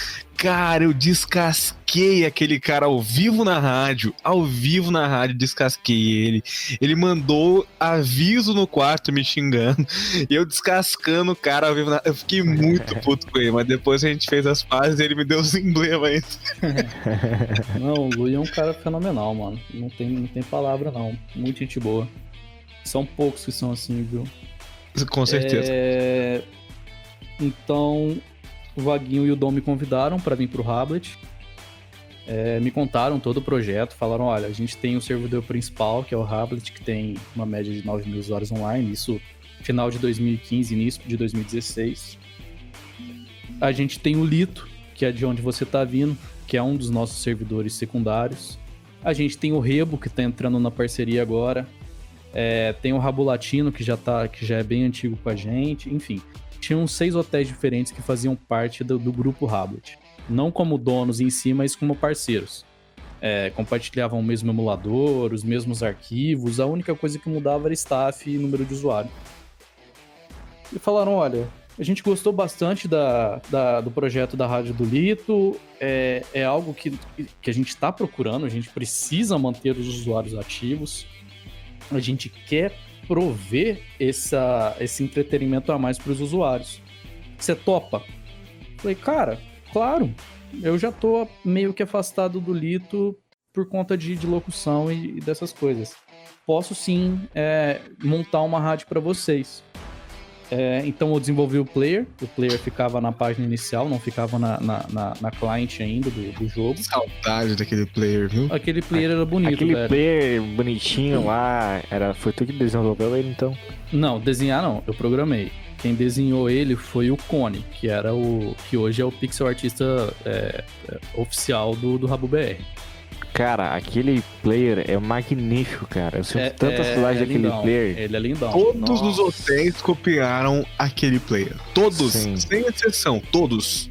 Speaker 2: Cara, eu descasquei aquele cara ao vivo na rádio. Ao vivo na rádio, descasquei ele. Ele mandou aviso no quarto me xingando. E eu descascando o cara ao vivo na... Eu fiquei muito puto com ele, mas depois a gente fez as pazes e ele me deu os emblemas
Speaker 4: ainda. Não, o Lui é um cara fenomenal, mano. Não tem, não tem palavra, não. Muito gente boa. São poucos que são assim, viu?
Speaker 2: Com certeza.
Speaker 4: É... Então, o Vaguinho e o Dom me convidaram para vir pro Hablet. É, me contaram todo o projeto, falaram: olha, a gente tem o servidor principal, que é o Hablet, que tem uma média de 9 mil usuários online, isso final de 2015, início de 2016. A gente tem o Lito, que é de onde você está vindo, que é um dos nossos servidores secundários. A gente tem o Rebo, que está entrando na parceria agora. É, tem o Rabo Latino, que já, tá, que já é bem antigo com a gente. Enfim, tinham seis hotéis diferentes que faziam parte do, do grupo Hablet. Não como donos em si, mas como parceiros. É, compartilhavam o mesmo emulador, os mesmos arquivos, a única coisa que mudava era staff e número de usuário. E falaram: olha, a gente gostou bastante da, da, do projeto da Rádio do Lito, é, é algo que, que a gente está procurando, a gente precisa manter os usuários ativos, a gente quer prover essa, esse entretenimento a mais para os usuários. Você topa? Falei, cara, claro, eu já tô meio que afastado do Lito por conta de, de locução e, e, dessas coisas. Posso sim é, montar uma rádio para vocês. É, então eu desenvolvi o player, o player ficava na página inicial, não ficava na, na, na, na client ainda do, do, jogo.
Speaker 2: Saudade daquele player, viu?
Speaker 4: Aquele player era bonito,
Speaker 3: Aquele
Speaker 4: velho.
Speaker 3: player bonitinho lá, era, foi tu que desenvolveu ele então?
Speaker 4: Não, desenhar não, eu programei. Quem desenhou ele foi o Cone, que era o. que hoje é o pixel artista é, é, oficial do, do Rabo BR.
Speaker 3: Cara, aquele player é magnífico, cara. Eu sinto é, tanta é, saudade é daquele
Speaker 4: lindão.
Speaker 3: player.
Speaker 4: Ele é lindão.
Speaker 2: Todos Nossa. os hotéis copiaram aquele player. Todos, Sim. sem exceção, todos.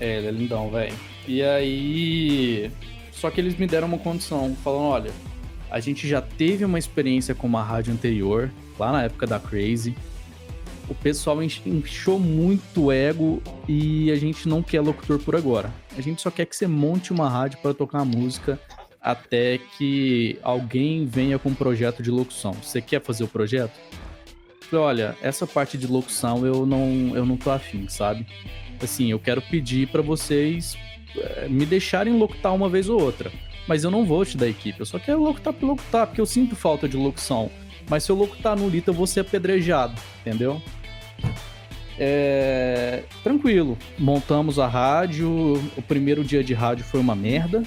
Speaker 4: É, ele é lindão, velho. E aí. Só que eles me deram uma condição, falando: olha, a gente já teve uma experiência com uma rádio anterior, lá na época da Crazy. O pessoal inchou muito ego e a gente não quer locutor por agora. A gente só quer que você monte uma rádio para tocar música até que alguém venha com um projeto de locução. Você quer fazer o projeto? Olha, essa parte de locução eu não, eu não tô afim, sabe? Assim, eu quero pedir para vocês é, me deixarem locutar uma vez ou outra. Mas eu não vou te dar equipe, eu só quero locutar por locutar, porque eu sinto falta de locução. Mas se eu locutar no Lita, eu vou ser apedrejado, entendeu? É... Tranquilo. Montamos a rádio. O primeiro dia de rádio foi uma merda.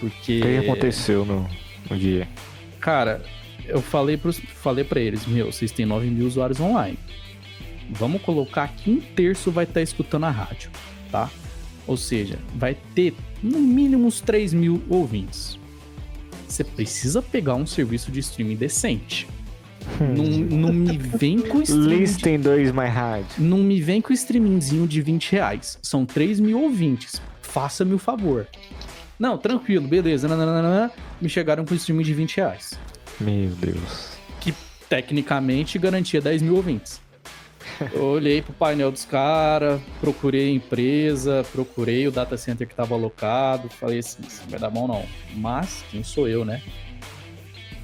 Speaker 4: Porque.
Speaker 3: O que aconteceu no, no dia?
Speaker 4: Cara, eu falei, pros, falei pra eles: Meu, vocês têm 9 mil usuários online. Vamos colocar que um terço vai estar tá escutando a rádio, tá? Ou seja, vai ter no mínimo uns 3 mil ouvintes. Você precisa pegar um serviço de streaming decente. Hum. Não, não me vem com
Speaker 3: streaming. Listem de... dois mais hard.
Speaker 4: Não me vem com streamingzinho de 20 reais. São 3 mil ouvintes. Faça-me o favor. Não, tranquilo, beleza. Nananana, me chegaram com streaming de 20 reais.
Speaker 3: Meu Deus.
Speaker 4: Que tecnicamente garantia 10 mil ouvintes. Eu olhei pro painel dos caras, procurei a empresa, procurei o data center que tava alocado, falei assim, não vai dar bom não. Mas, quem sou eu, né?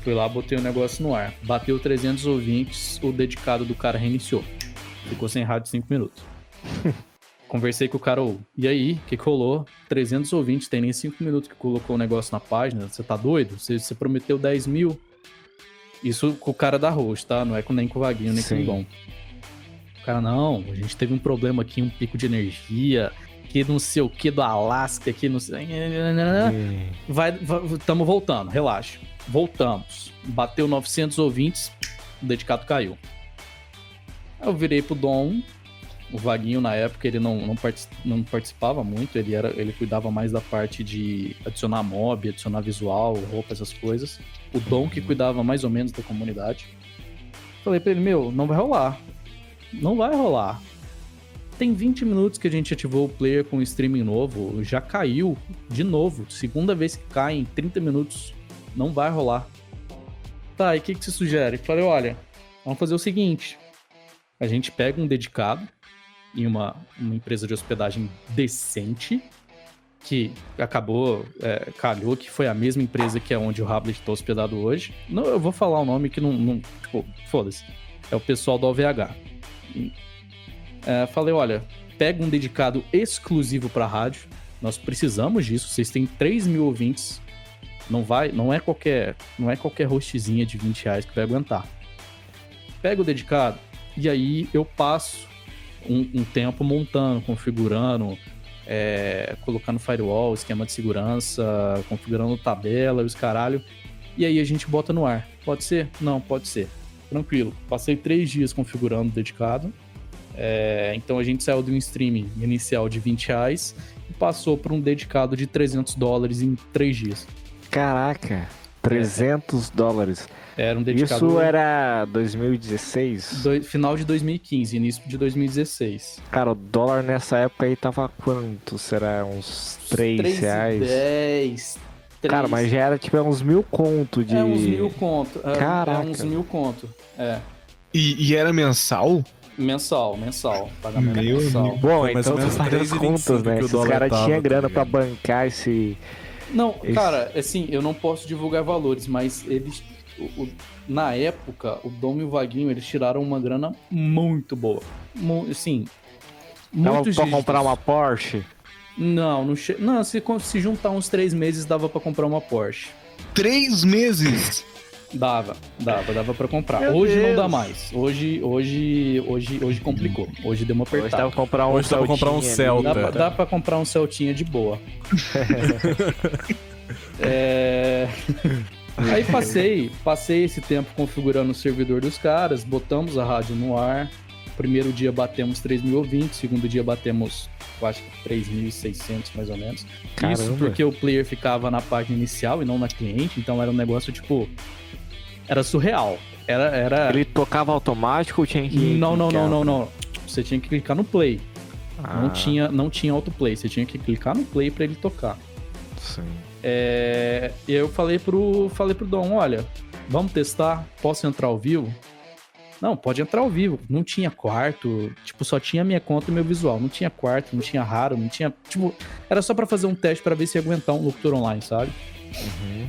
Speaker 4: Fui lá, botei o negócio no ar. Bateu 300 ouvintes, o dedicado do cara reiniciou. Ficou sem rádio 5 minutos. Conversei com o cara, e aí, o que, que rolou? 300 ouvintes, tem nem 5 minutos que colocou o negócio na página, você tá doido? Você, você prometeu 10 mil? Isso com o cara da host, tá? Não é com, nem com o Vaguinho, nem Sim. com o Dom. O cara, não, a gente teve um problema aqui, um pico de energia, que não sei o que do Alasca, que não sei... Vai, vai, tamo voltando, relaxa. Voltamos. Bateu 900 ouvintes, o dedicado caiu. Eu virei pro Dom, o Vaguinho na época ele não, não, não, participava muito, ele, era, ele cuidava mais da parte de adicionar mob, adicionar visual, roupa, essas coisas. O Dom que cuidava mais ou menos da comunidade. Falei pra ele, meu, não vai rolar. Não vai rolar. Tem 20 minutos que a gente ativou o player com streaming novo, já caiu de novo. Segunda vez que cai em 30 minutos não vai rolar. Tá, e o que, que você sugere? Falei, olha, vamos fazer o seguinte: a gente pega um dedicado em uma, uma empresa de hospedagem decente, que acabou, é, calhou que foi a mesma empresa que é onde o Rablet está hospedado hoje. Não, eu vou falar o nome que não. não tipo, foda-se. É o pessoal do OVH. É, falei, olha, pega um dedicado exclusivo para rádio. Nós precisamos disso. Vocês têm 3 mil ouvintes não vai, não é qualquer, não é qualquer hostzinha de 20 reais que vai aguentar. Pega o dedicado e aí eu passo um, um tempo montando, configurando, é, colocando firewall, esquema de segurança, configurando tabela e os caralho. E aí a gente bota no ar. Pode ser? Não, pode ser. Tranquilo. Passei três dias configurando o dedicado. É, então a gente saiu de um streaming inicial de 20 reais e passou para um dedicado de 300 dólares em três dias.
Speaker 3: Caraca, 300 é. dólares.
Speaker 4: Era um dedicado...
Speaker 3: Isso era 2016?
Speaker 4: Do... Final de 2015, início de 2016.
Speaker 3: Cara, o dólar nessa época aí tava quanto? Será uns 3, 3 reais?
Speaker 4: 10, 3.
Speaker 3: Cara, mas já era tipo uns mil conto de... É,
Speaker 4: uns mil conto.
Speaker 3: É, Caraca.
Speaker 4: É uns mil conto, é.
Speaker 2: E, e era mensal?
Speaker 4: Mensal, mensal. Pagamento Meu mensal.
Speaker 3: Bom, então tu faz as contas, né? Esses caras tinham grana tá pra bancar esse
Speaker 4: não, Esse... cara, assim, eu não posso divulgar valores, mas eles. O, o, na época, o Dom e o Vaguinho, eles tiraram uma grana muito boa. Assim.
Speaker 3: Dava pra comprar uma Porsche?
Speaker 4: Não, não, che... não se, se juntar uns três meses, dava para comprar uma Porsche.
Speaker 2: Três meses?
Speaker 4: Dava, dava, dava para comprar. Meu hoje Deus. não dá mais. Hoje, hoje, hoje, hoje complicou. Hoje deu uma apertada. Hoje
Speaker 3: dá pra comprar um,
Speaker 1: hoje dá pra comprar um Celta.
Speaker 4: Dá, dá pra comprar um Celtinha de boa. é... Aí passei, passei esse tempo configurando o servidor dos caras, botamos a rádio no ar. primeiro dia batemos 3 mil ouvintes, segundo dia batemos, eu acho que 3.600 mais ou menos. Caramba. Isso porque o player ficava na página inicial e não na cliente, então era um negócio tipo. Era surreal. Era, era...
Speaker 3: Ele tocava automático ou tinha que.
Speaker 4: Não, não, não, não, não. Você tinha que clicar no play. Ah. Não tinha, não tinha autoplay, você tinha que clicar no play para ele tocar. Sim. É, e eu falei pro, falei pro Dom, olha, vamos testar, posso entrar ao vivo? Não, pode entrar ao vivo. Não tinha quarto, tipo, só tinha minha conta e meu visual. Não tinha quarto, não tinha raro, não tinha. Tipo, era só para fazer um teste para ver se ia aguentar um locutor online, sabe? Uhum.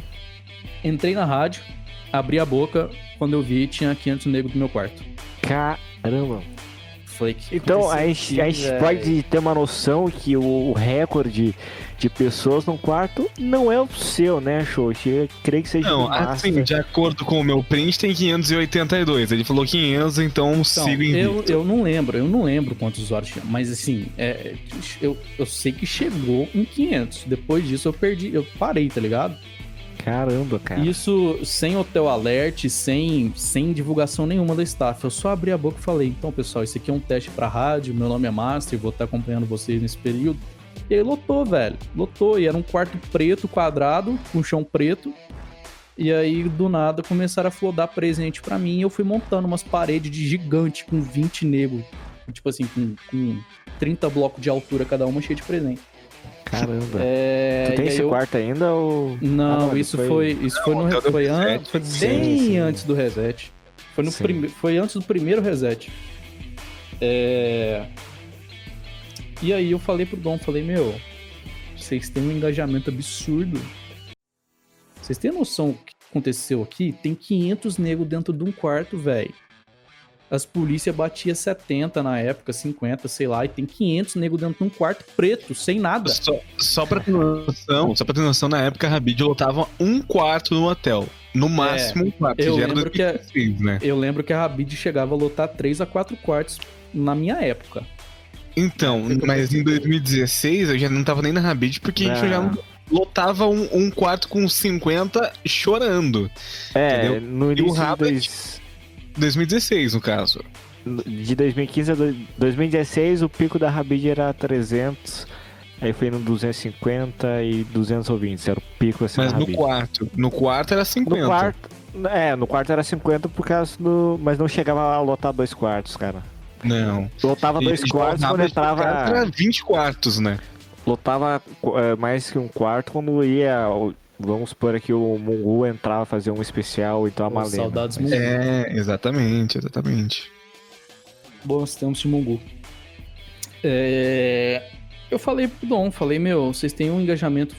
Speaker 4: Entrei na rádio, abri a boca, quando eu vi, tinha 500 negros no meu quarto.
Speaker 3: Caramba! Foi que então, a gente, a gente pode ter uma noção que o, recorde de pessoas no quarto não é o seu, né, Show? Eu creio que seja
Speaker 2: Não, assim, de acordo com o meu print, tem 582. Ele falou 500, então, então sigo em
Speaker 4: eu, eu não lembro, eu não lembro quantos usuários tinha, mas assim, é, eu, eu sei que chegou em 500. Depois disso eu perdi, eu parei, tá ligado?
Speaker 3: Caramba, cara.
Speaker 4: Isso sem hotel alert, sem, sem divulgação nenhuma da staff. Eu só abri a boca e falei: então, pessoal, esse aqui é um teste pra rádio. Meu nome é Master, vou estar acompanhando vocês nesse período. E aí lotou, velho. Lotou. E era um quarto preto, quadrado, com chão preto. E aí, do nada, começaram a flodar presente para mim. E eu fui montando umas paredes de gigante com 20 negros. Tipo assim, com, com 30 blocos de altura cada uma, cheia de presente.
Speaker 3: Caramba. É, tu tem esse eu... quarto ainda ou.
Speaker 4: Não, ah, não isso foi... foi. Isso foi, no, foi, an... foi bem sim, sim. antes do reset. Foi, no prime... foi antes do primeiro reset. É... E aí eu falei pro Dom, falei, meu, vocês têm um engajamento absurdo. Vocês têm noção do que aconteceu aqui? Tem 500 negros dentro de um quarto, velho as polícias batiam 70 na época, 50, sei lá, e tem 500 negros dentro de um quarto preto, sem nada.
Speaker 2: Só, só pra ter noção, só pra ter noção, na época a Rabid lotava um quarto no hotel. No é, máximo
Speaker 4: é,
Speaker 2: um quarto.
Speaker 4: Eu lembro, que a, né? eu lembro que a Rabid chegava a lotar 3 a 4 quartos na minha época.
Speaker 2: Então, mas em 2016 eu já não tava nem na Rabid porque a gente já lotava um, um, quarto com 50 chorando.
Speaker 3: É, entendeu? no início e o Rabid...
Speaker 2: 2016, no caso.
Speaker 3: De 2015 a 2016, o pico da Rabid era 300. Aí foi no 250 e 200 ouvintes. Era o pico assim
Speaker 2: Mas no quarto. No quarto era 50.
Speaker 3: No quarto, é, no quarto era 50 por causa do. Mas não chegava a lotar dois quartos, cara.
Speaker 2: Não.
Speaker 3: Lotava dois e, quartos quando entrava.
Speaker 2: Era 20 quartos, né?
Speaker 3: Lotava é, mais que um quarto quando ia Vamos supor aqui o Mungu entrar, fazer um especial, então a Malena.
Speaker 4: Saudades Mungu.
Speaker 2: É, exatamente, exatamente.
Speaker 4: Bons tempos de Mungu. É... Eu falei pro Dom, falei, meu, vocês têm um engajamento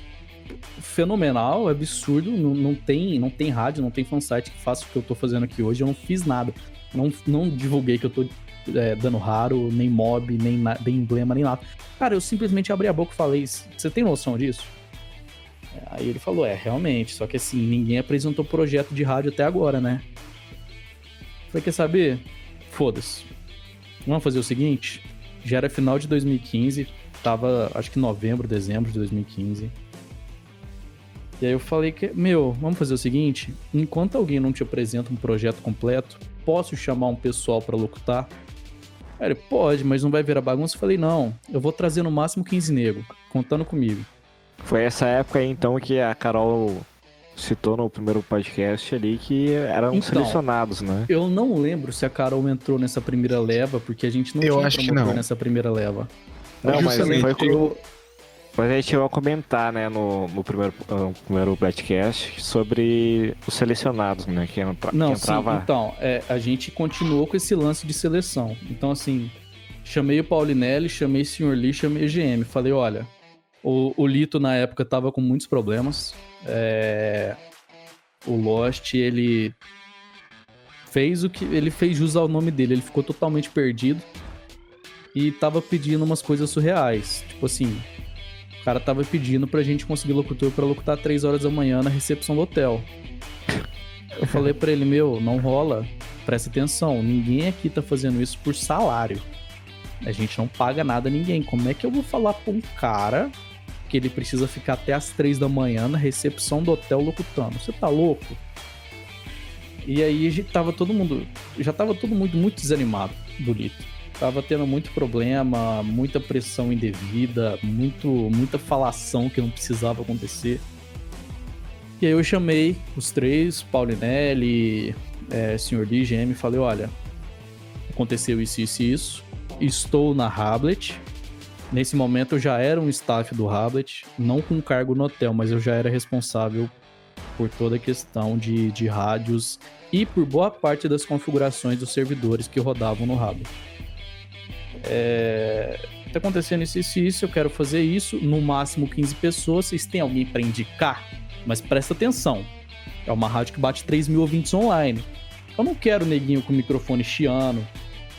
Speaker 4: fenomenal, absurdo, não, não, tem, não tem rádio, não tem fansite que faça o que eu tô fazendo aqui hoje, eu não fiz nada. Não, não divulguei que eu tô é, dando raro, nem mob, nem, nem emblema, nem nada. Cara, eu simplesmente abri a boca e falei, você tem noção disso? Aí ele falou: é, realmente, só que assim, ninguém apresentou projeto de rádio até agora, né? Falei: quer saber? Foda-se. Vamos fazer o seguinte: já era final de 2015, tava acho que novembro, dezembro de 2015. E aí eu falei que, meu, vamos fazer o seguinte: enquanto alguém não te apresenta um projeto completo, posso chamar um pessoal para locutar? Aí ele, pode, mas não vai virar bagunça? Eu falei, não, eu vou trazer no máximo 15 nego, contando comigo.
Speaker 3: Foi essa época aí, então, que a Carol citou no primeiro podcast ali que eram então, selecionados, né?
Speaker 4: Eu não lembro se a Carol entrou nessa primeira leva, porque a gente não
Speaker 2: eu tinha acho que não.
Speaker 4: nessa primeira leva.
Speaker 3: Não, mas foi com... eu... Mas a gente chegou a comentar, né, no, no primeiro, no primeiro podcast sobre os selecionados, né, que, entra,
Speaker 4: não,
Speaker 3: que entrava...
Speaker 4: Sim, então, é, a gente continuou com esse lance de seleção. Então, assim, chamei o Paulinelli, chamei o Sr. Lee, chamei o GM. Falei, olha, o, o Lito, na época, tava com muitos problemas. É... O Lost, ele fez o que. Ele fez jus ao nome dele, ele ficou totalmente perdido. E tava pedindo umas coisas surreais. Tipo assim, o cara tava pedindo pra gente conseguir locutor para locutar 3 horas da manhã na recepção do hotel. Eu falei pra ele, meu, não rola. Presta atenção, ninguém aqui tá fazendo isso por salário. A gente não paga nada a ninguém. Como é que eu vou falar pra um cara que ele precisa ficar até as três da manhã na recepção do hotel locutando. Você tá louco? E aí a gente tava todo mundo. Já tava todo mundo muito desanimado do Lito. Tava tendo muito problema, muita pressão indevida, muito, muita falação que não precisava acontecer. E aí eu chamei os três, Paulinelli, é. Lee, GM, e falei, olha, aconteceu isso, isso e isso. Estou na Hablet. Nesse momento eu já era um staff do Hablet, não com cargo no hotel, mas eu já era responsável por toda a questão de, de rádios e por boa parte das configurações dos servidores que rodavam no Hablet. É, tá acontecendo isso, isso, isso, eu quero fazer isso, no máximo 15 pessoas, vocês têm alguém para indicar? Mas presta atenção, é uma rádio que bate 3 mil ouvintes online. Eu não quero neguinho com microfone chiano,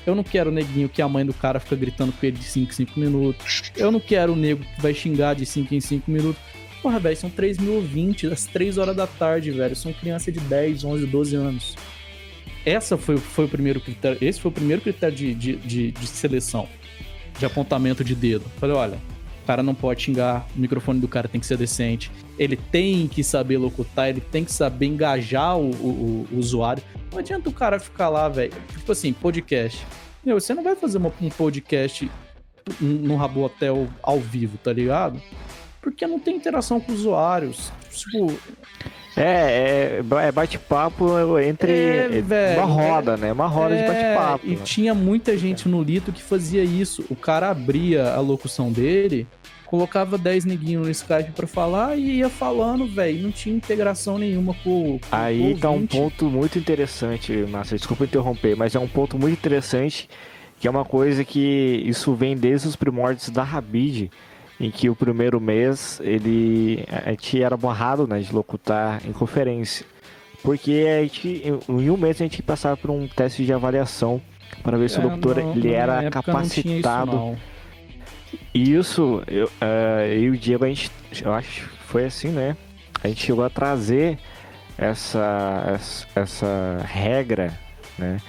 Speaker 4: eu não quero neguinho que a mãe do cara fica gritando com ele de 5 em 5 minutos, eu não quero o nego que vai xingar de 5 em 5 minutos. Porra, velho, são 3 mil ouvintes, às 3 horas da tarde, velho, são crianças de 10, 11, 12 anos. Essa foi, foi o primeiro critério, esse foi o primeiro critério de, de, de, de seleção, de apontamento de dedo. Falei, olha, o cara não pode xingar, o microfone do cara tem que ser decente, ele tem que saber locutar, ele tem que saber engajar o, o, o usuário. Não adianta o cara ficar lá, velho. Tipo assim, podcast. Meu, você não vai fazer uma, um podcast no Rabo Hotel ao vivo, tá ligado? Porque não tem interação com usuários. Tipo,
Speaker 3: é, é, é bate-papo entre é, velho, uma roda, é, né? Uma roda de é, bate-papo.
Speaker 4: E né? tinha muita gente no Lito que fazia isso. O cara abria a locução dele, colocava 10 neguinhos no Skype para falar e ia falando, velho. Não tinha integração nenhuma com, com
Speaker 3: Aí tá um ponto muito interessante, Márcio. Desculpa interromper, mas é um ponto muito interessante que é uma coisa que isso vem desde os primórdios da Rabid em que o primeiro mês ele a gente era borrado né, de locutar em conferência. Porque a gente, em um mês a gente passava por um teste de avaliação para ver se é, o locutor não, ele era capacitado. Isso, isso, eu, uh, eu e o Diego, a gente, eu acho que foi assim, né? A gente chegou a trazer essa, essa, essa regra, né?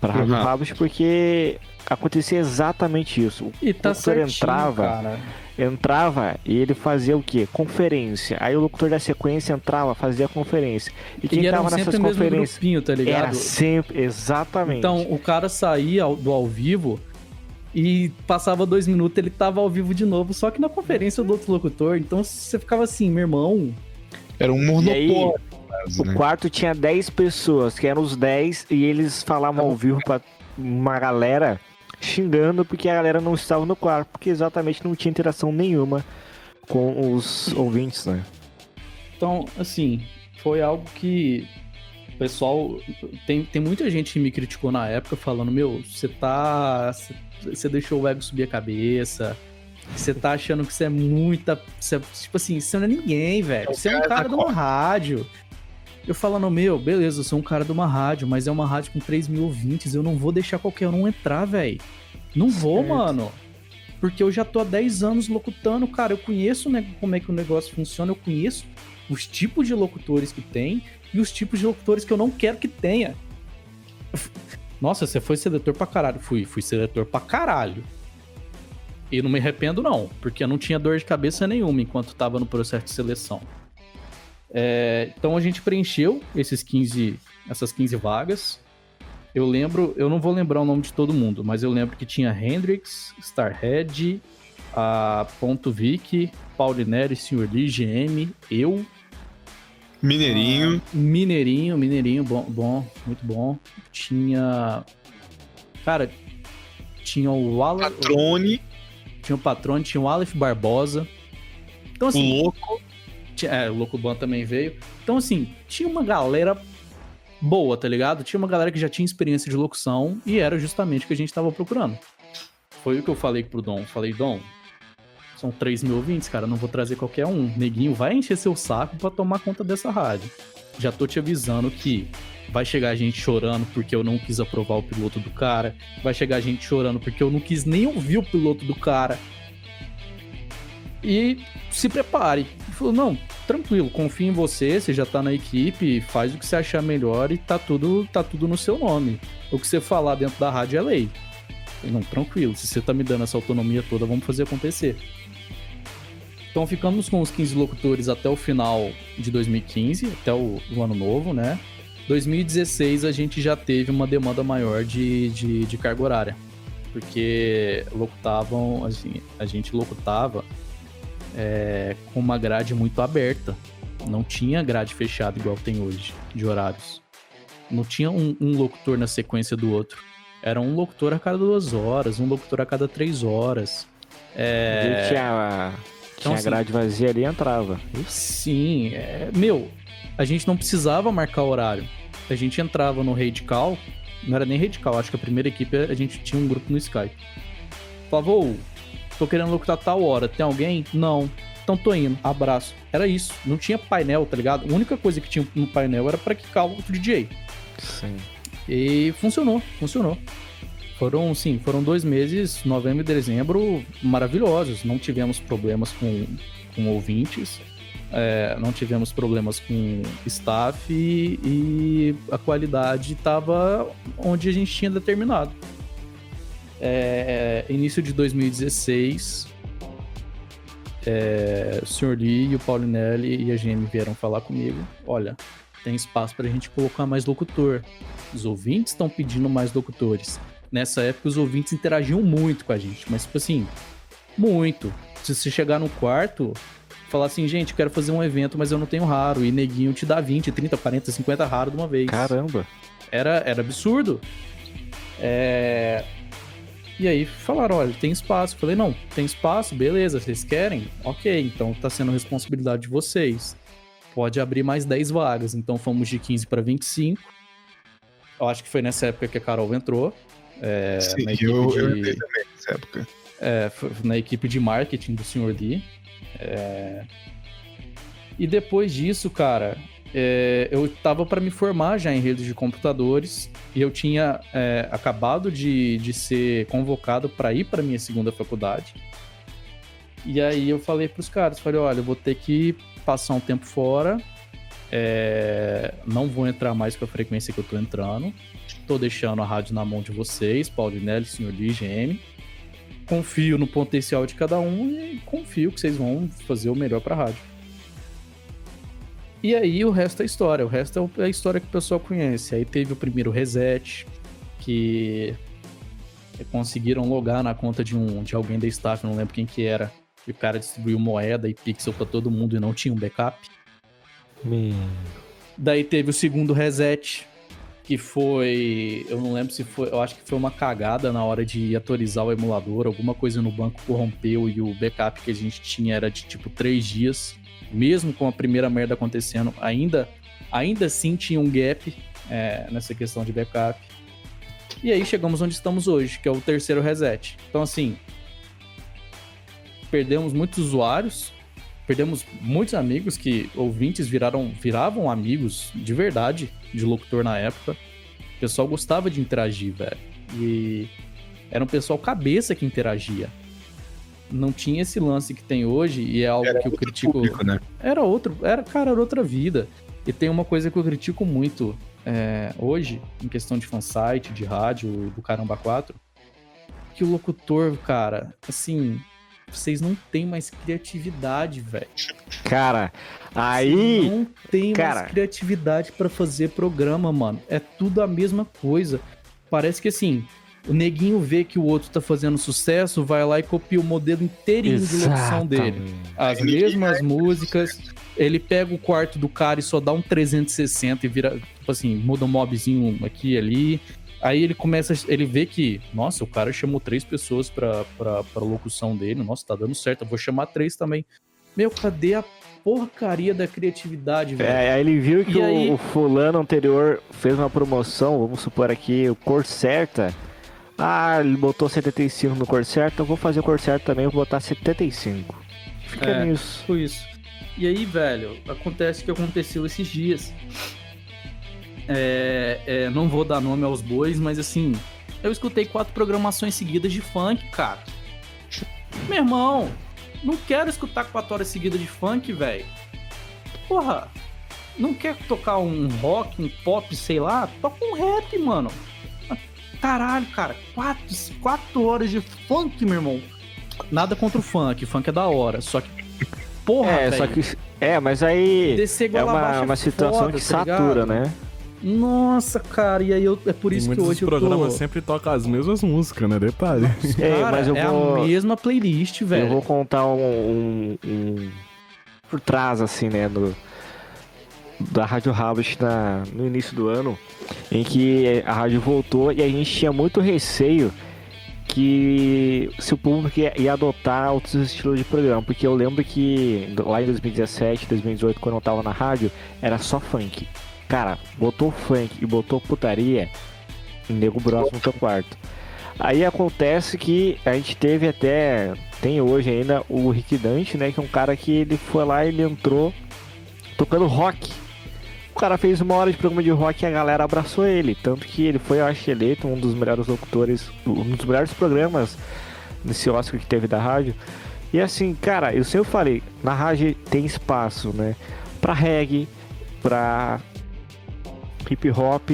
Speaker 3: Para uhum. Rádio porque acontecia exatamente isso. O
Speaker 4: e tá locutor entrava, cara.
Speaker 3: Entrava e ele fazia o quê? Conferência. Aí o locutor da sequência entrava, fazia a conferência.
Speaker 4: E quem e tava nessas conferências? Grupinho, tá ligado?
Speaker 3: Era sempre, exatamente.
Speaker 4: Então o cara saía do ao vivo e passava dois minutos, ele tava ao vivo de novo, só que na conferência do outro locutor. Então você ficava assim, meu irmão.
Speaker 2: Era um monopólio.
Speaker 3: O né? quarto tinha 10 pessoas, que eram os 10, e eles falavam ao vivo pra uma galera xingando porque a galera não estava no quarto, porque exatamente não tinha interação nenhuma com os ouvintes, né?
Speaker 4: Então, assim, foi algo que o pessoal. Tem, tem muita gente que me criticou na época falando: Meu, você tá. Você deixou o ego subir a cabeça. Você tá achando que você é muita. Você, tipo assim, você não é ninguém, velho. Você é um cara de uma rádio. Eu falando, meu, beleza, eu sou um cara de uma rádio, mas é uma rádio com 3 mil ouvintes, eu não vou deixar qualquer um entrar, velho. Não vou, certo. mano. Porque eu já tô há 10 anos locutando, cara. Eu conheço né, como é que o negócio funciona, eu conheço os tipos de locutores que tem e os tipos de locutores que eu não quero que tenha. Nossa, você foi seletor pra caralho. Fui, fui seletor pra caralho. E não me arrependo, não, porque eu não tinha dor de cabeça nenhuma enquanto tava no processo de seleção. É, então a gente preencheu esses 15, essas 15 vagas. Eu lembro, eu não vou lembrar o nome de todo mundo, mas eu lembro que tinha Hendrix, Starhead, a Ponto Vic, Paulinelli, Sr. Lee, GM, eu.
Speaker 2: Mineirinho.
Speaker 4: Mineirinho, Mineirinho, bom, bom, muito bom. Tinha. Cara, tinha o Wallace.
Speaker 2: Patrone.
Speaker 4: Tinha o Patrone, tinha o Aleph Barbosa.
Speaker 2: Então, assim. O louco.
Speaker 4: É, o Louco Ban também veio. Então, assim, tinha uma galera boa, tá ligado? Tinha uma galera que já tinha experiência de locução e era justamente o que a gente tava procurando. Foi o que eu falei pro Dom. Falei, Dom, são 3 mil ouvintes, cara, não vou trazer qualquer um. Neguinho vai encher seu saco para tomar conta dessa rádio. Já tô te avisando que vai chegar gente chorando porque eu não quis aprovar o piloto do cara. Vai chegar gente chorando porque eu não quis nem ouvir o piloto do cara. E se prepare. Ele falou: não, tranquilo, confio em você, você já tá na equipe, faz o que você achar melhor e tá tudo, tá tudo no seu nome. O que você falar dentro da rádio é lei. Falei, não, tranquilo, se você tá me dando essa autonomia toda, vamos fazer acontecer. Então ficamos com os 15 locutores até o final de 2015, até o, o ano novo, né? 2016 a gente já teve uma demanda maior de, de, de carga horária. Porque locutavam, assim, a gente locutava é, com uma grade muito aberta. Não tinha grade fechada igual tem hoje, de horários. Não tinha um, um locutor na sequência do outro. Era um locutor a cada duas horas, um locutor a cada três horas.
Speaker 3: É... Tinha, então, tinha assim, grade vazia ali e entrava.
Speaker 4: Sim, é, meu, a gente não precisava marcar horário. A gente entrava no Radical, não era nem Radical, acho que a primeira equipe a gente tinha um grupo no Skype. Falava, tô querendo locutar tal hora, tem alguém? Não. Então tô indo, abraço. Era isso, não tinha painel, tá ligado? A única coisa que tinha no painel era pra quicar o outro DJ.
Speaker 3: Sim.
Speaker 4: E funcionou, funcionou. Foram, sim, foram dois meses, novembro e dezembro, maravilhosos. Não tivemos problemas com, com ouvintes, é, não tivemos problemas com staff e, e a qualidade estava onde a gente tinha determinado. É, início de 2016, é, o Sr. Lee e o Paulinelli e a GM vieram falar comigo. Olha, tem espaço para a gente colocar mais locutor. Os ouvintes estão pedindo mais locutores. Nessa época, os ouvintes interagiam muito com a gente, mas, tipo assim, muito. Se você chegar no quarto, falar assim, gente, quero fazer um evento, mas eu não tenho raro, e neguinho te dá 20, 30, 40, 50 raro de uma vez.
Speaker 3: Caramba!
Speaker 4: Era, era absurdo. É... E aí falaram, olha, tem espaço. Eu falei, não, tem espaço, beleza, vocês querem? Ok, então tá sendo responsabilidade de vocês pode abrir mais 10 vagas. Então fomos de 15 para 25. Eu acho que foi nessa época que a Carol entrou. É,
Speaker 2: Sim, na equipe eu, de, eu também nessa época.
Speaker 4: É, na equipe de marketing do Sr. Lee. É, e depois disso, cara, é, eu tava para me formar já em redes de computadores e eu tinha é, acabado de, de ser convocado para ir para minha segunda faculdade. E aí eu falei para os caras, falei, olha, eu vou ter que passar um tempo fora. É, não vou entrar mais com a frequência que eu tô entrando. Tô deixando a rádio na mão de vocês, Paulinelli, Senhor Lee, GM. Confio no potencial de cada um e confio que vocês vão fazer o melhor pra rádio. E aí o resto é história. O resto é, é a história que o pessoal conhece. Aí teve o primeiro reset, que conseguiram logar na conta de, um, de alguém da staff, não lembro quem que era e o cara distribuiu moeda e pixel para todo mundo e não tinha um backup. Daí teve o segundo reset, que foi. Eu não lembro se foi. Eu acho que foi uma cagada na hora de atualizar o emulador. Alguma coisa no banco corrompeu e o backup que a gente tinha era de tipo três dias. Mesmo com a primeira merda acontecendo, ainda, ainda assim tinha um gap é, nessa questão de backup. E aí chegamos onde estamos hoje, que é o terceiro reset. Então, assim, perdemos muitos usuários, perdemos muitos amigos que ouvintes viraram viravam amigos de verdade de locutor na época. O pessoal gostava de interagir, velho. E era um pessoal cabeça que interagia. Não tinha esse lance que tem hoje e é algo era que eu critico. Público, né? Era outro, era cara, era outra vida. E tem uma coisa que eu critico muito é, hoje, em questão de fansite, de rádio, do Caramba 4, que o locutor, cara, assim, vocês não têm mais criatividade, velho.
Speaker 3: Cara, aí. Vocês
Speaker 4: não tem cara... mais criatividade para fazer programa, mano. É tudo a mesma coisa. Parece que assim, o neguinho vê que o outro tá fazendo sucesso, vai lá e copia o modelo inteirinho Exatamente. de locução dele. As mesmas músicas. Ele pega o quarto do cara e só dá um 360 e vira, tipo assim, muda um mobzinho aqui e ali. Aí ele começa, ele vê que, nossa, o cara chamou três pessoas pra, pra, pra locução dele, nossa, tá dando certo, eu vou chamar três também. Meu, cadê a porcaria da criatividade, velho?
Speaker 3: É, aí ele viu que o, aí... o, fulano anterior fez uma promoção, vamos supor aqui, o cor certa. Ah, ele botou 75 no cor certo, eu vou fazer o cor certo também, vou botar 75. Fica é, nisso.
Speaker 4: Foi isso. E aí, velho, acontece o que aconteceu esses dias. É, é, não vou dar nome aos bois, mas assim, eu escutei quatro programações seguidas de funk, cara. Meu irmão, não quero escutar quatro horas seguidas de funk, velho. Porra, não quer tocar um rock, um pop, sei lá? Toca um rap, mano. Caralho, cara, quatro, quatro horas de funk, meu irmão. Nada contra o funk, funk é da hora, só que. Porra,
Speaker 3: É, véio, só que. É, mas aí. É uma, uma situação foda, que tá satura, né?
Speaker 4: Nossa, cara, e aí eu, é por isso que hoje eu
Speaker 1: tô... programas sempre tocam as mesmas músicas, né? Detalhe.
Speaker 4: é, cara, mas eu é vou... a mesma playlist, velho.
Speaker 3: Eu vou contar um, um, um... por trás, assim, né, do... da Rádio Harvest na... no início do ano, em que a rádio voltou e a gente tinha muito receio que se o público ia, ia, adotar outros estilos de programa, porque eu lembro que lá em 2017, 2018, quando eu tava na rádio, era só funk. Cara, botou funk e botou putaria, nego brosa no teu quarto. Aí acontece que a gente teve até, tem hoje ainda o Rick Dante, né, que é um cara que ele foi lá e ele entrou tocando rock o cara fez uma hora de programa de rock e a galera abraçou ele. Tanto que ele foi, eu acho, eleito um dos melhores locutores, um dos melhores programas nesse Oscar que teve da rádio. E assim, cara, eu sempre falei, na rádio tem espaço, né? Pra reggae, pra hip hop,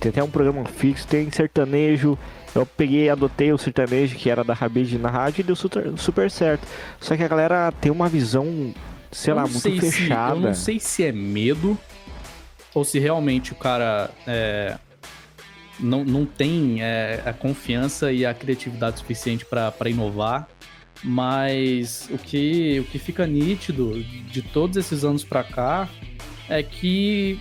Speaker 3: tem até um programa fixo, tem sertanejo. Eu peguei adotei o sertanejo que era da Rabid na rádio e deu super, super certo. Só que a galera tem uma visão, sei lá, muito fechada.
Speaker 4: Se, eu não sei se é medo ou se realmente o cara é, não, não tem é, a confiança e a criatividade suficiente para inovar. Mas o que, o que fica nítido de todos esses anos para cá é que,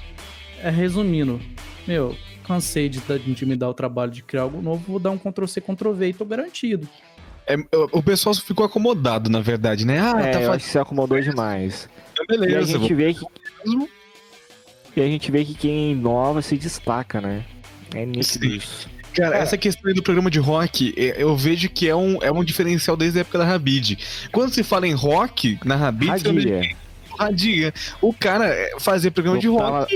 Speaker 4: é, resumindo, meu, cansei de, de me dar o trabalho de criar algo novo, vou dar um Ctrl-C, Ctrl-V e tô garantido.
Speaker 2: É, o pessoal ficou acomodado, na verdade, né?
Speaker 3: Ah, é, tá eu acho que se acomodou demais.
Speaker 2: Então, beleza. E a
Speaker 3: gente vou... vê que e a gente vê que quem inova se destaca, né? É nítido isso.
Speaker 2: Cara, essa questão do programa de rock, é, eu vejo que é um, é um diferencial desde a época da Rabid. Quando se fala em rock, na Rabid,
Speaker 3: Radia.
Speaker 2: Radia. O cara é, fazer programa eu de rock. Tava...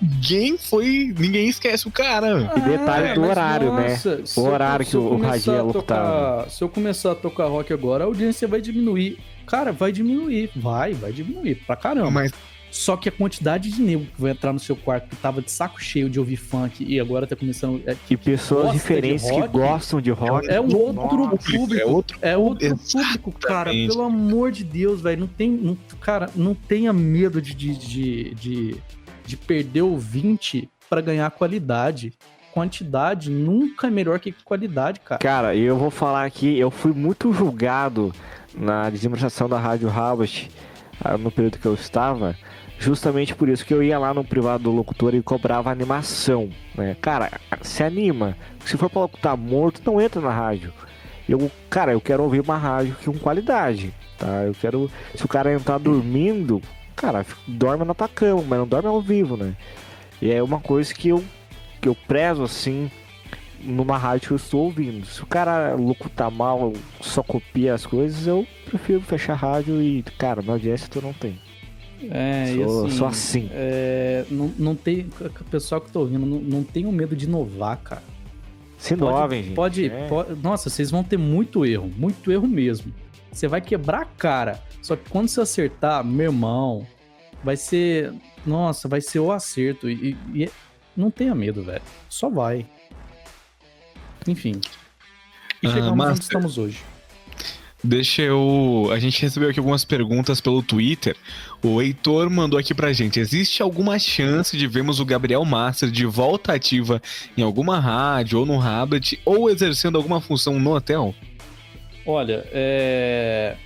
Speaker 2: Ninguém foi. Ninguém esquece o cara.
Speaker 3: E detalhe do horário, né? nossa, né? O horário eu, que o Radia lutava.
Speaker 4: Se eu começar a tocar rock agora, a audiência vai diminuir. Cara, vai diminuir. Vai, vai diminuir pra caramba.
Speaker 2: Mas
Speaker 4: só que a quantidade de nego que vai entrar no seu quarto que tava de saco cheio de ouvir funk e agora tá começando.
Speaker 3: É, e pessoas diferentes rock, que gostam de rock.
Speaker 4: É um outro público. É outro, é outro público, cara. Pelo amor de Deus, velho. Não tem. Não, cara, não tenha medo de, de, de, de, de perder o 20 para ganhar qualidade quantidade nunca é melhor que qualidade, cara.
Speaker 3: Cara, eu vou falar aqui, eu fui muito julgado na administração da Rádio Harvard ah, no período que eu estava, justamente por isso que eu ia lá no privado do locutor e cobrava animação, né? Cara, se anima. Se for pra locutar morto, não entra na rádio. Eu, cara, eu quero ouvir uma rádio com qualidade, tá? Eu quero. Se o cara entrar dormindo, cara, dorme na tua cama, mas não dorme ao vivo, né? E é uma coisa que eu, que eu prezo assim numa rádio que eu estou ouvindo. Se o cara locutar mal, só copia as coisas, eu prefiro fechar a rádio e, cara, na audiência tu não tem.
Speaker 4: É, sou, assim,
Speaker 3: sou assim.
Speaker 4: É, não, não tem. O pessoal que tô ouvindo, não, não tenho medo de inovar, cara.
Speaker 3: Se inovem,
Speaker 4: gente. Pode, é. pode, Nossa, vocês vão ter muito erro, muito erro mesmo. Você vai quebrar a cara. Só que quando você acertar, meu irmão, vai ser. Nossa, vai ser o acerto. E, e não tenha medo, velho. Só vai. Enfim. E ah, chegamos onde estamos hoje.
Speaker 2: Deixa eu. A gente recebeu aqui algumas perguntas pelo Twitter. O Heitor mandou aqui pra gente: existe alguma chance de vermos o Gabriel Master de volta ativa em alguma rádio ou no Habit ou exercendo alguma função no hotel?
Speaker 4: Olha, é.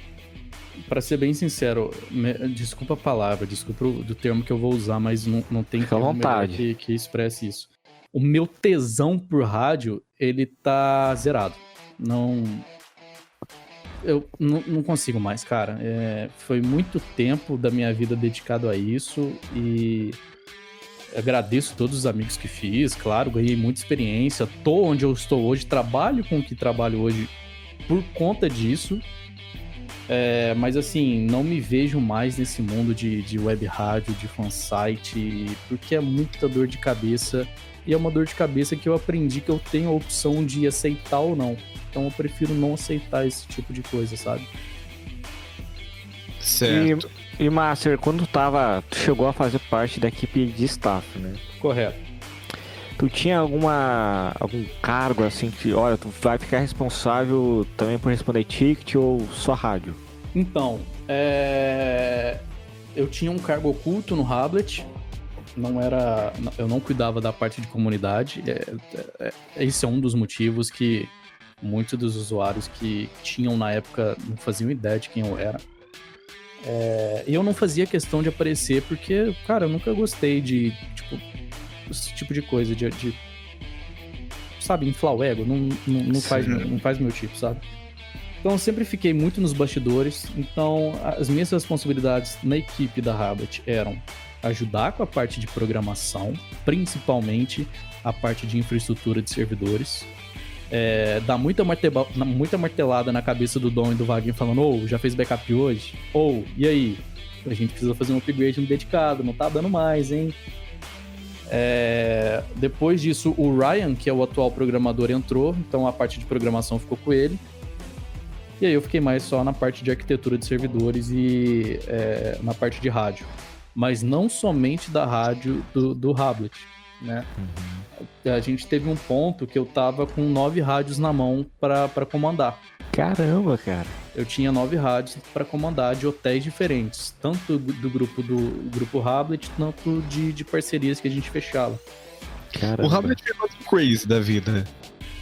Speaker 4: Para ser bem sincero, me... desculpa a palavra, desculpa o do termo que eu vou usar, mas não, não tem
Speaker 3: Fica vontade.
Speaker 4: Que, que expresse isso. O meu tesão por rádio, ele tá zerado. Não, eu não, consigo mais, cara. É, foi muito tempo da minha vida dedicado a isso e agradeço todos os amigos que fiz, claro, ganhei muita experiência, tô onde eu estou hoje, trabalho com o que trabalho hoje por conta disso. É, mas assim, não me vejo mais nesse mundo de, de web rádio, de fansite, porque é muita dor de cabeça. E é uma dor de cabeça que eu aprendi que eu tenho a opção de aceitar ou não. Então eu prefiro não aceitar esse tipo de coisa, sabe?
Speaker 2: Certo.
Speaker 3: E, e Master, quando tava. Tu chegou a fazer parte da equipe de staff, né?
Speaker 4: Correto.
Speaker 3: Tu tinha alguma. algum cargo assim que, olha, tu vai ficar responsável também por responder ticket ou só rádio?
Speaker 4: Então, é... eu tinha um cargo oculto no Hablet, não era. Eu não cuidava da parte de comunidade. É, é, é, esse é um dos motivos que muitos dos usuários que tinham na época não faziam ideia de quem eu era. É, e eu não fazia questão de aparecer porque, cara, eu nunca gostei de, tipo, esse tipo de coisa, de, de sabe, inflar o ego. Não, não, não faz, não faz meu tipo, sabe? Então eu sempre fiquei muito nos bastidores. Então as minhas responsabilidades na equipe da Rabbit eram ajudar com a parte de programação, principalmente a parte de infraestrutura de servidores. É, dar muita, marteba, muita martelada na cabeça do Dom e do Vaguinho falando, ou oh, já fez backup hoje? Ou, oh, e aí? A gente precisa fazer um upgrade no dedicado, não tá dando mais, hein? É, depois disso, o Ryan, que é o atual programador, entrou, então a parte de programação ficou com ele. E aí eu fiquei mais só na parte de arquitetura de servidores e é, na parte de rádio mas não somente da rádio do, do Hablet, né? Uhum. A gente teve um ponto que eu tava com nove rádios na mão para comandar.
Speaker 3: Caramba, cara.
Speaker 4: Eu tinha nove rádios para comandar de hotéis diferentes, tanto do grupo do grupo Hablet, quanto de, de parcerias que a gente fechava.
Speaker 2: Caramba. O Hablet é o crazy da vida.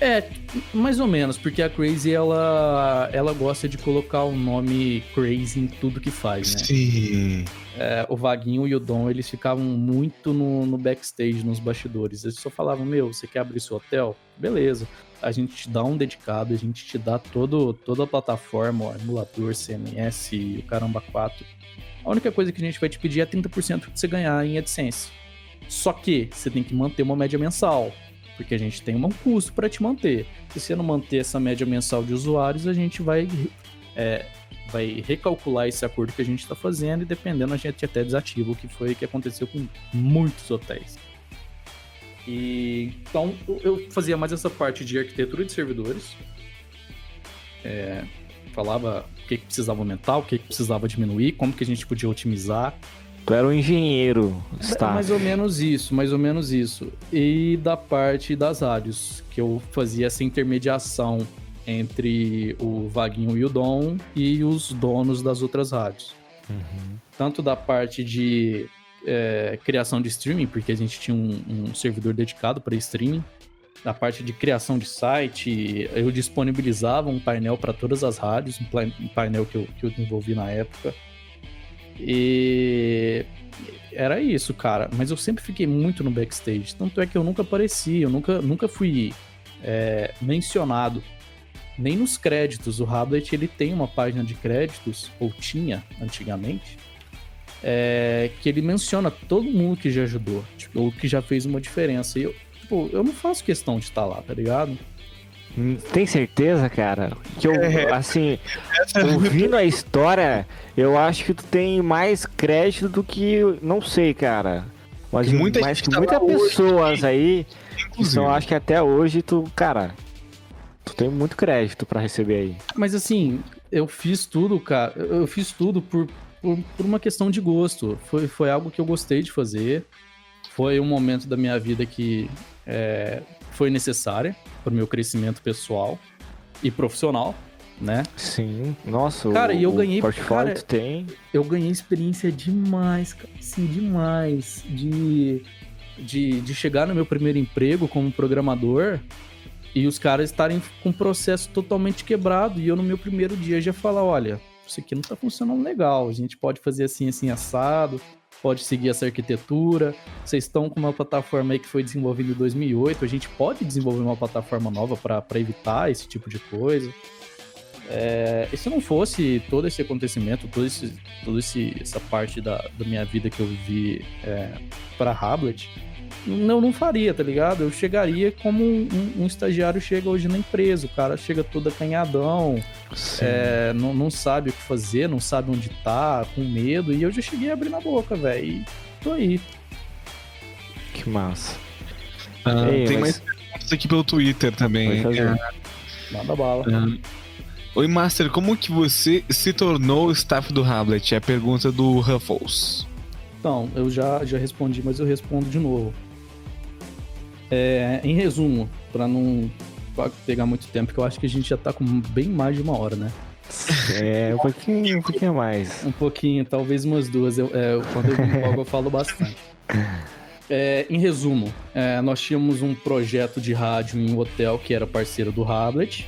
Speaker 4: É, mais ou menos, porque a Crazy ela, ela gosta de colocar o nome Crazy em tudo que faz, né?
Speaker 2: Sim.
Speaker 4: É, o Vaguinho e o Dom, eles ficavam muito no, no backstage, nos bastidores. Eles só falavam: Meu, você quer abrir seu hotel? Beleza. A gente te dá um dedicado, a gente te dá todo, toda a plataforma, ó, emulador, CMS, o Caramba 4. A única coisa que a gente vai te pedir é 30% que você ganhar em AdSense. Só que você tem que manter uma média mensal porque a gente tem um custo para te manter. Se você não manter essa média mensal de usuários, a gente vai, é, vai recalcular esse acordo que a gente está fazendo e dependendo a gente até desativa, o que foi que aconteceu com muitos hotéis. E, então eu fazia mais essa parte de arquitetura de servidores, é, falava o que, que precisava aumentar, o que, que precisava diminuir, como que a gente podia otimizar,
Speaker 3: Tu era um engenheiro,
Speaker 4: staff. Mais ou menos isso, mais ou menos isso. E da parte das rádios, que eu fazia essa intermediação entre o Vaguinho e o Dom e os donos das outras rádios. Uhum. Tanto da parte de é, criação de streaming, porque a gente tinha um, um servidor dedicado para streaming. Da parte de criação de site, eu disponibilizava um painel para todas as rádios, um painel que eu, que eu desenvolvi na época. E era isso, cara. Mas eu sempre fiquei muito no backstage. Tanto é que eu nunca apareci, eu nunca, nunca fui é, mencionado. Nem nos créditos. O Hablet ele tem uma página de créditos, ou tinha antigamente, é, que ele menciona todo mundo que já ajudou, tipo, ou que já fez uma diferença. E eu, tipo, eu não faço questão de estar lá, tá ligado?
Speaker 3: Tem certeza, cara? Que eu, é. assim, ouvindo a história, eu acho que tu tem mais crédito do que. Não sei, cara. Mas muita mais que muitas pessoas hoje, aí. Então acho que até hoje tu, cara. Tu tem muito crédito para receber aí.
Speaker 4: Mas assim, eu fiz tudo, cara. Eu fiz tudo por, por, por uma questão de gosto. Foi, foi algo que eu gostei de fazer. Foi um momento da minha vida que é, foi necessária para o meu crescimento pessoal e profissional, né?
Speaker 3: Sim, nossa,
Speaker 4: cara, o, e eu ganhei,
Speaker 3: portfólio cara, tem.
Speaker 4: Eu ganhei experiência demais, sim, demais de, de, de chegar no meu primeiro emprego como programador e os caras estarem com um processo totalmente quebrado e eu no meu primeiro dia já falar, olha, isso aqui não tá funcionando legal, a gente pode fazer assim, assim, assado, pode seguir essa arquitetura. Vocês estão com uma plataforma aí que foi desenvolvida em 2008, a gente pode desenvolver uma plataforma nova para evitar esse tipo de coisa. É, e se não fosse todo esse acontecimento, todo esse, toda essa parte da, da minha vida que eu vivi é, para Hablet, não, não faria, tá ligado? Eu chegaria como um, um, um, estagiário chega hoje na empresa. O cara chega todo acanhadão, é, não, não sabe o que fazer, não sabe onde tá, com medo. E eu já cheguei a abrir na boca, velho. E tô aí.
Speaker 3: Que massa.
Speaker 2: Ah, Ei, tem mas... mais perguntas aqui pelo Twitter também. É...
Speaker 4: Manda bala. Ah,
Speaker 2: Oi, Master, como que você se tornou staff do Hamlet? É a pergunta do Ruffles.
Speaker 4: Então, eu já, já respondi, mas eu respondo de novo. É, em resumo, para não pegar muito tempo, que eu acho que a gente já tá com bem mais de uma hora, né?
Speaker 3: É, um pouquinho, um pouquinho mais.
Speaker 4: Um pouquinho, talvez umas duas. Eu, é, quando eu me eu falo bastante. É, em resumo, é, nós tínhamos um projeto de rádio em um hotel que era parceiro do Hablet.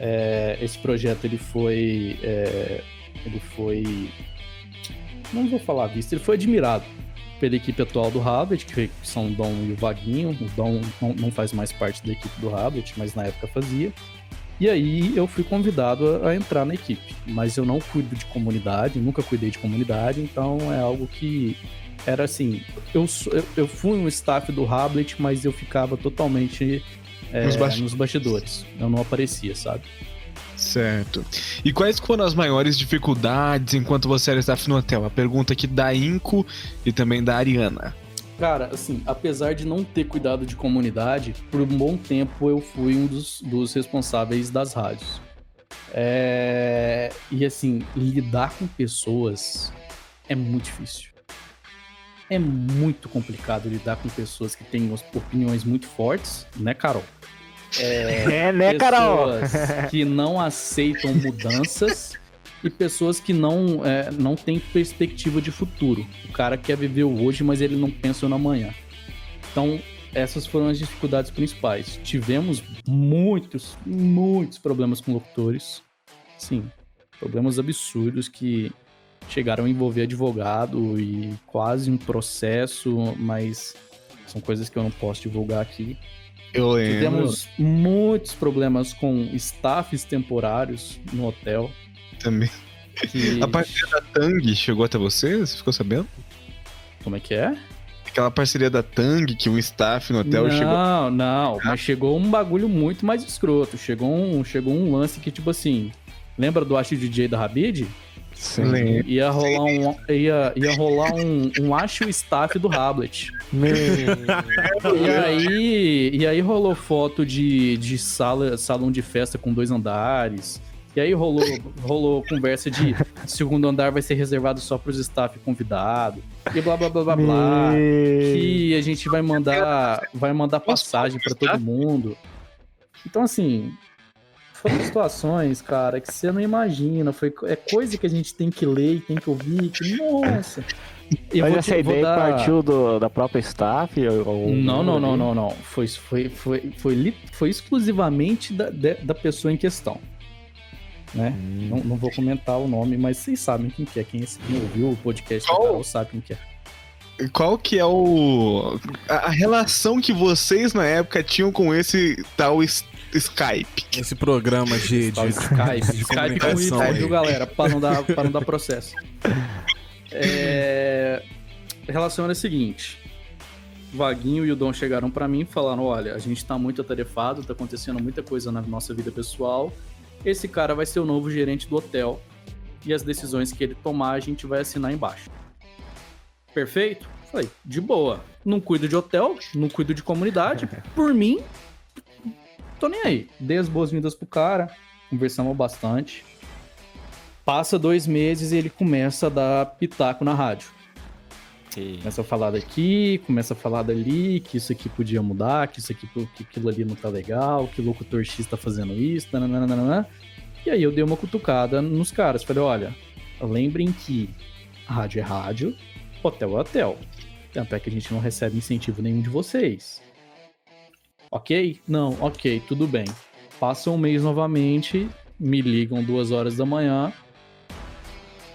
Speaker 4: É, esse projeto ele foi, é, ele foi, não vou falar visto, ele foi admirado pela equipe atual do Hablet, que são o Dom e o Vaguinho. O Dom não, não faz mais parte da equipe do Hablet, mas na época fazia. E aí eu fui convidado a, a, entrar na equipe, mas eu não cuido de comunidade, nunca cuidei de comunidade, então é algo que era assim, eu, eu fui um staff do Hablet, mas eu ficava totalmente é, nos, bastidores. nos bastidores. Eu não aparecia, sabe?
Speaker 2: Certo. E quais foram as maiores dificuldades enquanto você era staff no hotel? A pergunta aqui da Inco e também da Ariana.
Speaker 4: Cara, assim, apesar de não ter cuidado de comunidade, por um bom tempo eu fui um dos, dos responsáveis das rádios. É... E assim, lidar com pessoas é muito difícil é muito complicado lidar com pessoas que têm opiniões muito fortes, né, Carol?
Speaker 3: É, é né, Carol?
Speaker 4: que não aceitam mudanças e pessoas que não, é, não têm perspectiva de futuro. O cara quer viver o hoje, mas ele não pensa no amanhã. Então, essas foram as dificuldades principais. Tivemos muitos, muitos problemas com locutores. Sim, problemas absurdos que chegaram a envolver advogado e quase um processo, mas são coisas que eu não posso divulgar aqui.
Speaker 2: Eu lembro.
Speaker 4: Tivemos muitos problemas com staffs temporários no hotel.
Speaker 2: Também. Que... A parceria da Tang chegou até você? Você ficou sabendo?
Speaker 4: Como é que é?
Speaker 2: Aquela parceria da Tang que o staff no hotel
Speaker 4: não,
Speaker 2: chegou.
Speaker 4: Não, não, mas chegou um bagulho muito mais escroto. Chegou um, chegou um lance que, tipo assim. Lembra do Acho DJ da Rabid?
Speaker 3: Sim.
Speaker 4: Ia rolar um, ia, ia rolar um, um acho staff do Hablet. e aí, e aí rolou foto de, de sala, salão de festa com dois andares. E aí rolou, rolou conversa de segundo andar vai ser reservado só para os staff convidados. E blá blá blá blá blá. Que a gente vai mandar, vai mandar passagem para todo mundo. Então assim, foram situações, cara, que você não imagina. Foi, é coisa que a gente tem que ler e tem que ouvir. Que, nossa.
Speaker 3: Eu Mas essa ideia dar... partiu do, da própria staff? Ou...
Speaker 4: Não, não, não, não, não. Foi, foi, foi, foi, foi exclusivamente da, da pessoa em questão. Né? Hum. Não, não, vou comentar o nome, mas vocês sabem quem que é. Quem, quem ouviu o podcast do Carol sabe quem que é.
Speaker 2: Qual que é o. A, a, relação que vocês na época tinham com esse tal Skype.
Speaker 1: Esse programa de, de,
Speaker 4: Skype, de Skype com Y, viu, galera? Pra não dar, pra não dar processo. É... A relação era a seguinte. Vaguinho e o Dom chegaram para mim e falaram: olha, a gente tá muito atarefado, tá acontecendo muita coisa na nossa vida pessoal. Esse cara vai ser o novo gerente do hotel. E as decisões que ele tomar, a gente vai assinar embaixo. Perfeito? Falei, de boa. Não cuido de hotel, não cuido de comunidade. Por mim, tô nem aí. Dei as boas-vindas pro cara, conversamos bastante. Passa dois meses e ele começa a dar pitaco na rádio. Começa a falar daqui, começa a falar dali, que isso aqui podia mudar, que isso aqui, que aquilo ali não tá legal, que o locutor X tá fazendo isso, nananana. E aí eu dei uma cutucada nos caras. Falei, olha, lembrem que rádio é rádio, hotel é hotel. Tanto é que a gente não recebe incentivo nenhum de vocês. Ok? Não, ok, tudo bem. Passa um mês novamente, me ligam duas horas da manhã,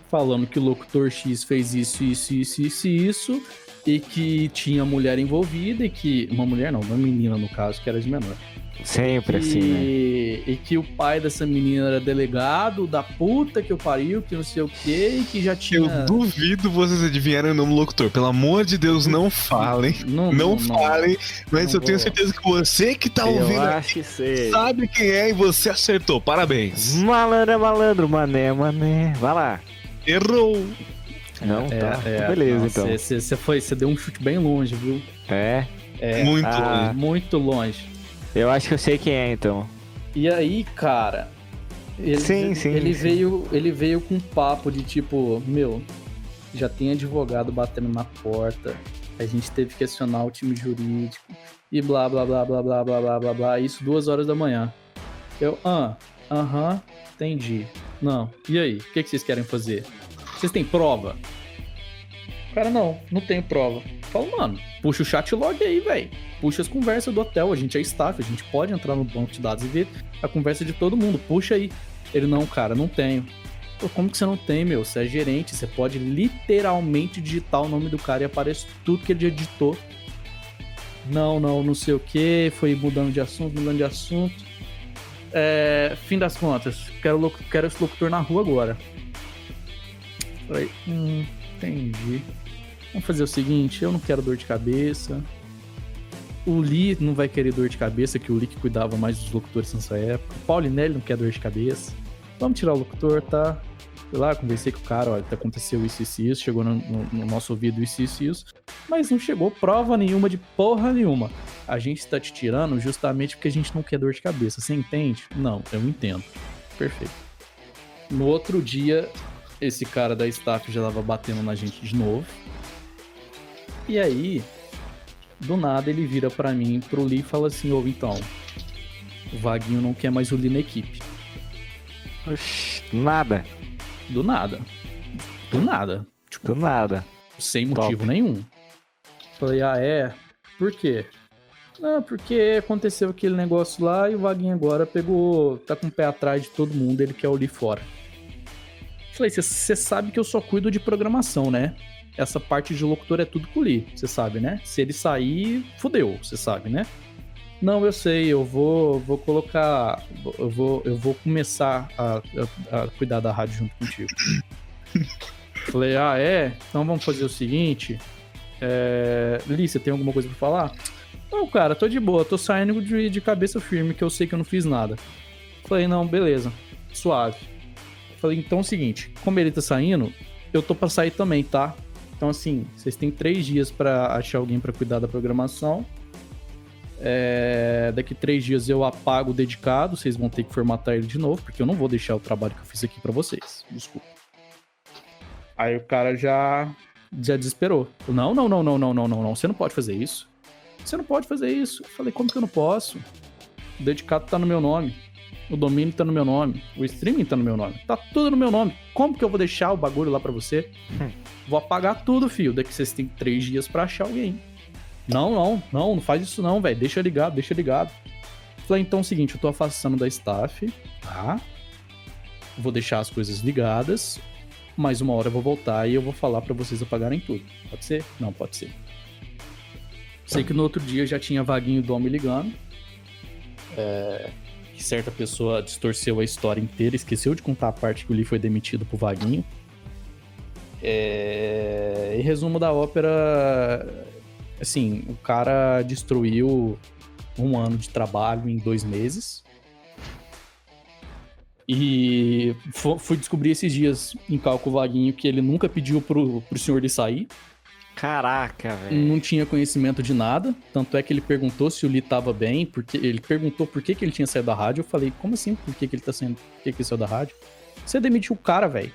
Speaker 4: falando que o locutor X fez isso, isso, isso, isso, isso, e que tinha mulher envolvida, e que. Uma mulher não, uma menina no caso, que era de menor.
Speaker 3: Sempre assim, né?
Speaker 4: E que o pai dessa menina era delegado da puta que eu pariu, que não sei o que, e que já tinha.
Speaker 2: Eu duvido vocês adivinharem o nome do locutor. Pelo amor de Deus, não falem. Não, não, não falem. Não, mas eu vou. tenho certeza que você que tá eu ouvindo
Speaker 3: acho que sei.
Speaker 2: sabe quem é e você acertou. Parabéns.
Speaker 3: Malandro é malandro, mané, mané. Vai lá.
Speaker 2: Errou.
Speaker 3: Não, é, tá. É, Beleza, não, então.
Speaker 4: Você foi, você deu um chute bem longe, viu?
Speaker 3: É.
Speaker 4: é
Speaker 2: muito ah, longe.
Speaker 4: Muito longe.
Speaker 3: Eu acho que eu sei quem é, então.
Speaker 4: E aí, cara, ele, sim, sim, ele sim. veio, ele veio com um papo de tipo, meu, já tem advogado batendo na porta, a gente teve que acionar o time jurídico e blá blá blá blá blá blá blá blá blá, isso duas horas da manhã. Eu, ah, aham, entendi. Não, e aí, o que, que vocês querem fazer? Vocês têm prova? cara, não, não tem prova. Falo, mano, puxa o chat log aí, velho. Puxa as conversas do hotel, a gente é staff, a gente pode entrar no banco de dados e ver a conversa de todo mundo. Puxa aí. Ele, não, cara, não tenho. Pô, como que você não tem, meu? Você é gerente, você pode literalmente digitar o nome do cara e aparece tudo que ele editou. Não, não, não sei o que, foi mudando de assunto, mudando de assunto. É, fim das contas, quero, quero esse locutor na rua agora. Falei, hum, entendi. Vamos fazer o seguinte, eu não quero dor de cabeça. O Lee não vai querer dor de cabeça, que o Lee que cuidava mais dos locutores nessa época. O Paulinelli não quer dor de cabeça. Vamos tirar o locutor, tá? Fui lá, conversei com o cara, olha, aconteceu isso, isso, isso, chegou no, no, no, nosso ouvido isso, isso, isso, mas não chegou prova nenhuma de porra nenhuma. A gente está te tirando justamente porque a gente não quer dor de cabeça. Você entende? Não, eu entendo. Perfeito. No outro dia, esse cara da staff já tava batendo na gente de novo. E aí, do nada, ele vira para mim, pro Lee e fala assim: Ô, então, o Vaguinho não quer mais o Lee na equipe.
Speaker 3: Oxi, nada.
Speaker 4: Do nada. Do nada.
Speaker 3: Tipo, do nada.
Speaker 4: Sem motivo Top. nenhum. Falei, ah, é? Por quê? Não, porque aconteceu aquele negócio lá e o Vaguinho agora pegou. tá com o pé atrás de todo mundo, ele quer o Lee fora. Falei, você sabe que eu só cuido de programação, né? Essa parte de locutor é tudo com o Lee, você sabe, né? Se ele sair, fudeu, você sabe, né? Não, eu sei, eu vou, vou colocar. Eu vou, eu vou começar a, a, a cuidar da rádio junto contigo. Falei, ah, é? Então vamos fazer o seguinte. É... Você tem alguma coisa pra falar? Não, cara, tô de boa, tô saindo de, de cabeça firme, que eu sei que eu não fiz nada. Falei, não, beleza, suave. Falei, então é o seguinte, como ele tá saindo, eu tô pra sair também, tá? Então, assim, vocês têm três dias para achar alguém para cuidar da programação. É, daqui três dias eu apago o dedicado, vocês vão ter que formatar ele de novo, porque eu não vou deixar o trabalho que eu fiz aqui para vocês. Desculpa. Aí o cara já já desesperou. Não, não, não, não, não, não, não, não. Você não pode fazer isso. Você não pode fazer isso. Eu falei, como que eu não posso? O dedicado tá no meu nome. O domínio tá no meu nome. O streaming tá no meu nome. Tá tudo no meu nome. Como que eu vou deixar o bagulho lá para você? Hum. Vou apagar tudo, filho. Daqui vocês têm três dias para achar alguém. Não, não, não, não faz isso não, velho. Deixa ligado, deixa ligado. Falei, então é o seguinte, eu tô afastando da staff, tá? Vou deixar as coisas ligadas, mas uma hora eu vou voltar e eu vou falar para vocês apagarem tudo. Pode ser? Não, pode ser. Sei que no outro dia já tinha vaguinho do homem ligando. É, que certa pessoa distorceu a história inteira, esqueceu de contar a parte que o Lee foi demitido pro vaguinho. É, em resumo da ópera, Assim, o cara destruiu um ano de trabalho em dois meses. E fui descobrir esses dias em cálculo vaguinho que ele nunca pediu pro, pro senhor de sair.
Speaker 3: Caraca, velho.
Speaker 4: Não tinha conhecimento de nada. Tanto é que ele perguntou se o Lee tava bem, porque ele perguntou por que, que ele tinha saído da rádio. Eu falei, como assim? Por que, que ele tá saindo? Por que, que ele saiu da rádio? Você demitiu o cara, velho.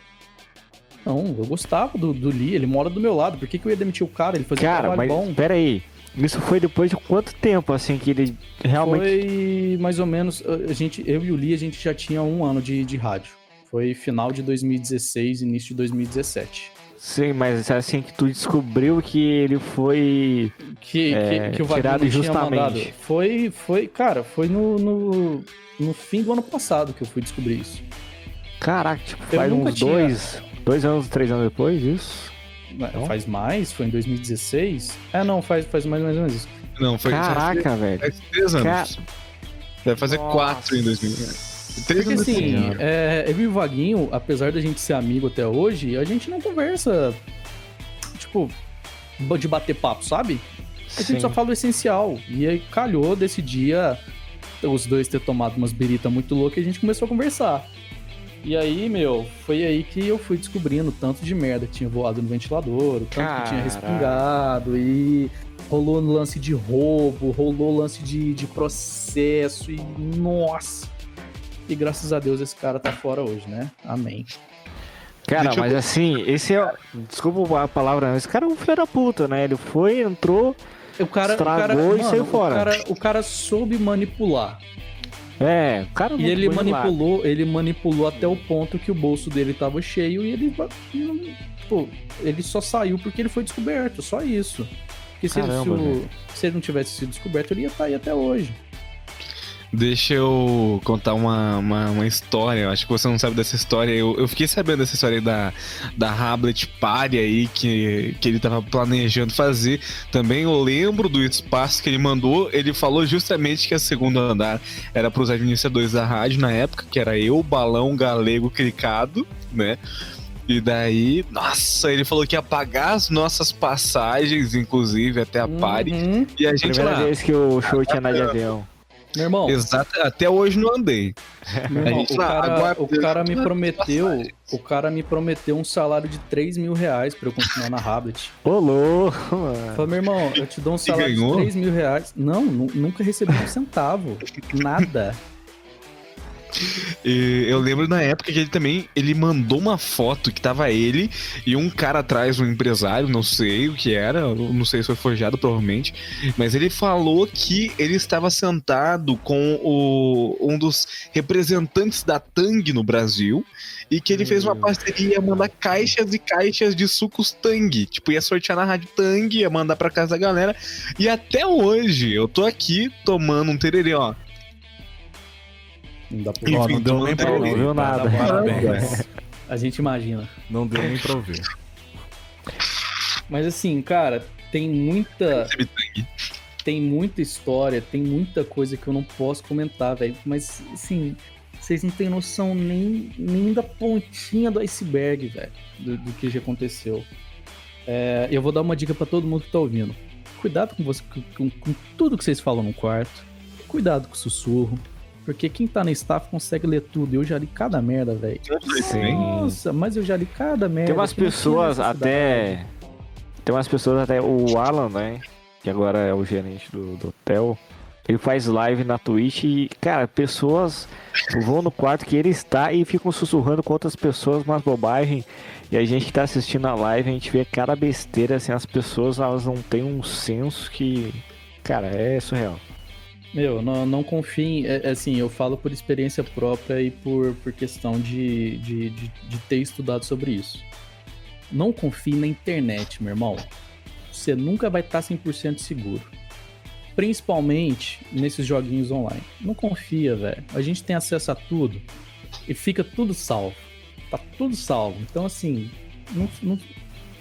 Speaker 4: Não, eu gostava do, do Lee, ele mora do meu lado. Por que, que eu ia demitir o cara? Ele fazia
Speaker 3: cara, um trabalho mas, bom. Pera aí. Isso foi depois de quanto tempo, assim, que ele realmente.
Speaker 4: Foi mais ou menos. A gente, eu e o Lee, a gente já tinha um ano de, de rádio. Foi final de 2016, início de 2017.
Speaker 3: Sim, mas assim que tu descobriu que ele foi
Speaker 4: que, é, que, que o tirado justamente. Foi, foi, cara, foi no, no, no, fim do ano passado que eu fui descobrir isso.
Speaker 3: Caraca, tipo, faz uns tinha... dois, Dois anos, três anos depois, isso?
Speaker 4: Não? Faz mais? Foi em 2016? É, não, faz, faz mais ou menos isso.
Speaker 2: Não, foi.
Speaker 3: Caraca, faz, velho.
Speaker 2: Faz três anos. Car... Deve fazer Nossa. quatro em 2016.
Speaker 4: Porque assim, é, eu e o Vaguinho, apesar da gente ser amigo até hoje, a gente não conversa, tipo, de bater papo, sabe? A gente só fala o essencial. E aí calhou desse dia os dois ter tomado umas birita muito loucas e a gente começou a conversar. E aí, meu, foi aí que eu fui descobrindo tanto de merda que tinha voado no ventilador, tanto Caraca. que tinha respingado, e rolou lance de roubo, rolou lance de, de processo, e nossa! E graças a Deus esse cara tá fora hoje, né? Amém.
Speaker 3: Cara, Deixa mas eu... assim, esse é. Desculpa a palavra, esse cara é um filho da puta, né? Ele foi, entrou,
Speaker 4: o cara, estragou o cara, e mano, saiu fora. O cara, o cara soube manipular
Speaker 3: É, o cara
Speaker 4: E ele manipulou, ele manipulou até o ponto que o bolso dele tava cheio e ele. Tipo, ele só saiu porque ele foi descoberto, só isso. Porque se, Caramba, ele, se, o, se ele não tivesse sido descoberto, ele ia estar tá aí até hoje.
Speaker 2: Deixa eu contar uma, uma, uma, história. Acho que você não sabe dessa história. Eu, eu fiquei sabendo dessa história da, da Hablet Party aí que, que ele tava planejando fazer. Também eu lembro do espaço que ele mandou. Ele falou justamente que a segunda andar era para os administradores da rádio na época, que era eu, Balão, Galego, Cricado, né? E daí, nossa, ele falou que ia pagar as nossas passagens, inclusive, até a uhum. Party. E a gente
Speaker 3: Primeira lá. vez que o show tinha andado de avião.
Speaker 2: Meu irmão. Exato, até hoje não andei.
Speaker 4: Meu irmão, o, cara, o cara me prometeu. O cara me prometeu um salário de 3 mil reais pra eu continuar na Habit.
Speaker 3: Ô, louco, mano.
Speaker 4: Falei, meu irmão, eu te dou um salário de 3 mil reais. Não, nunca recebi um centavo. Nada.
Speaker 2: E eu lembro na época que ele também ele mandou uma foto que tava ele e um cara atrás, um empresário, não sei o que era, não sei se foi forjado provavelmente, mas ele falou que ele estava sentado com o, um dos representantes da Tang no Brasil e que ele fez uma hum. parceria, ia mandar caixas e caixas de sucos Tang, tipo ia sortear na rádio Tang, ia mandar para casa da galera. E até hoje eu tô aqui tomando um tererê, ó
Speaker 3: não dá pra Enfim, não deu nem pra ouvir. Não viu nada.
Speaker 4: Parabéns. A gente imagina.
Speaker 1: Não deu nem pra ouvir.
Speaker 4: Mas assim, cara, tem muita. Tem muita história, tem muita coisa que eu não posso comentar, velho. Mas, assim, vocês não têm noção nem, nem da pontinha do iceberg, velho, do, do, que já aconteceu. É, eu vou dar uma dica para todo mundo que tá ouvindo. Cuidado com, você, com, com tudo que vocês falam no quarto. Cuidado com o sussurro. Porque quem tá no staff consegue ler tudo. Eu já li cada merda, velho. Nossa, mas eu já li cada merda.
Speaker 3: Tem umas pessoas até. Tem umas pessoas até. O Alan, né? Que agora é o gerente do, do hotel. Ele faz live na Twitch e, cara, pessoas vão no quarto que ele está e ficam sussurrando com outras pessoas umas bobagens. E a gente que tá assistindo a live, a gente vê cada besteira, assim, as pessoas elas não têm um senso que, cara, é surreal.
Speaker 4: Meu, não, não confiem. É, é, assim, eu falo por experiência própria e por, por questão de, de, de, de ter estudado sobre isso. Não confie na internet, meu irmão. Você nunca vai estar 100% seguro. Principalmente nesses joguinhos online. Não confia, velho. A gente tem acesso a tudo e fica tudo salvo. Tá tudo salvo. Então, assim, não, não,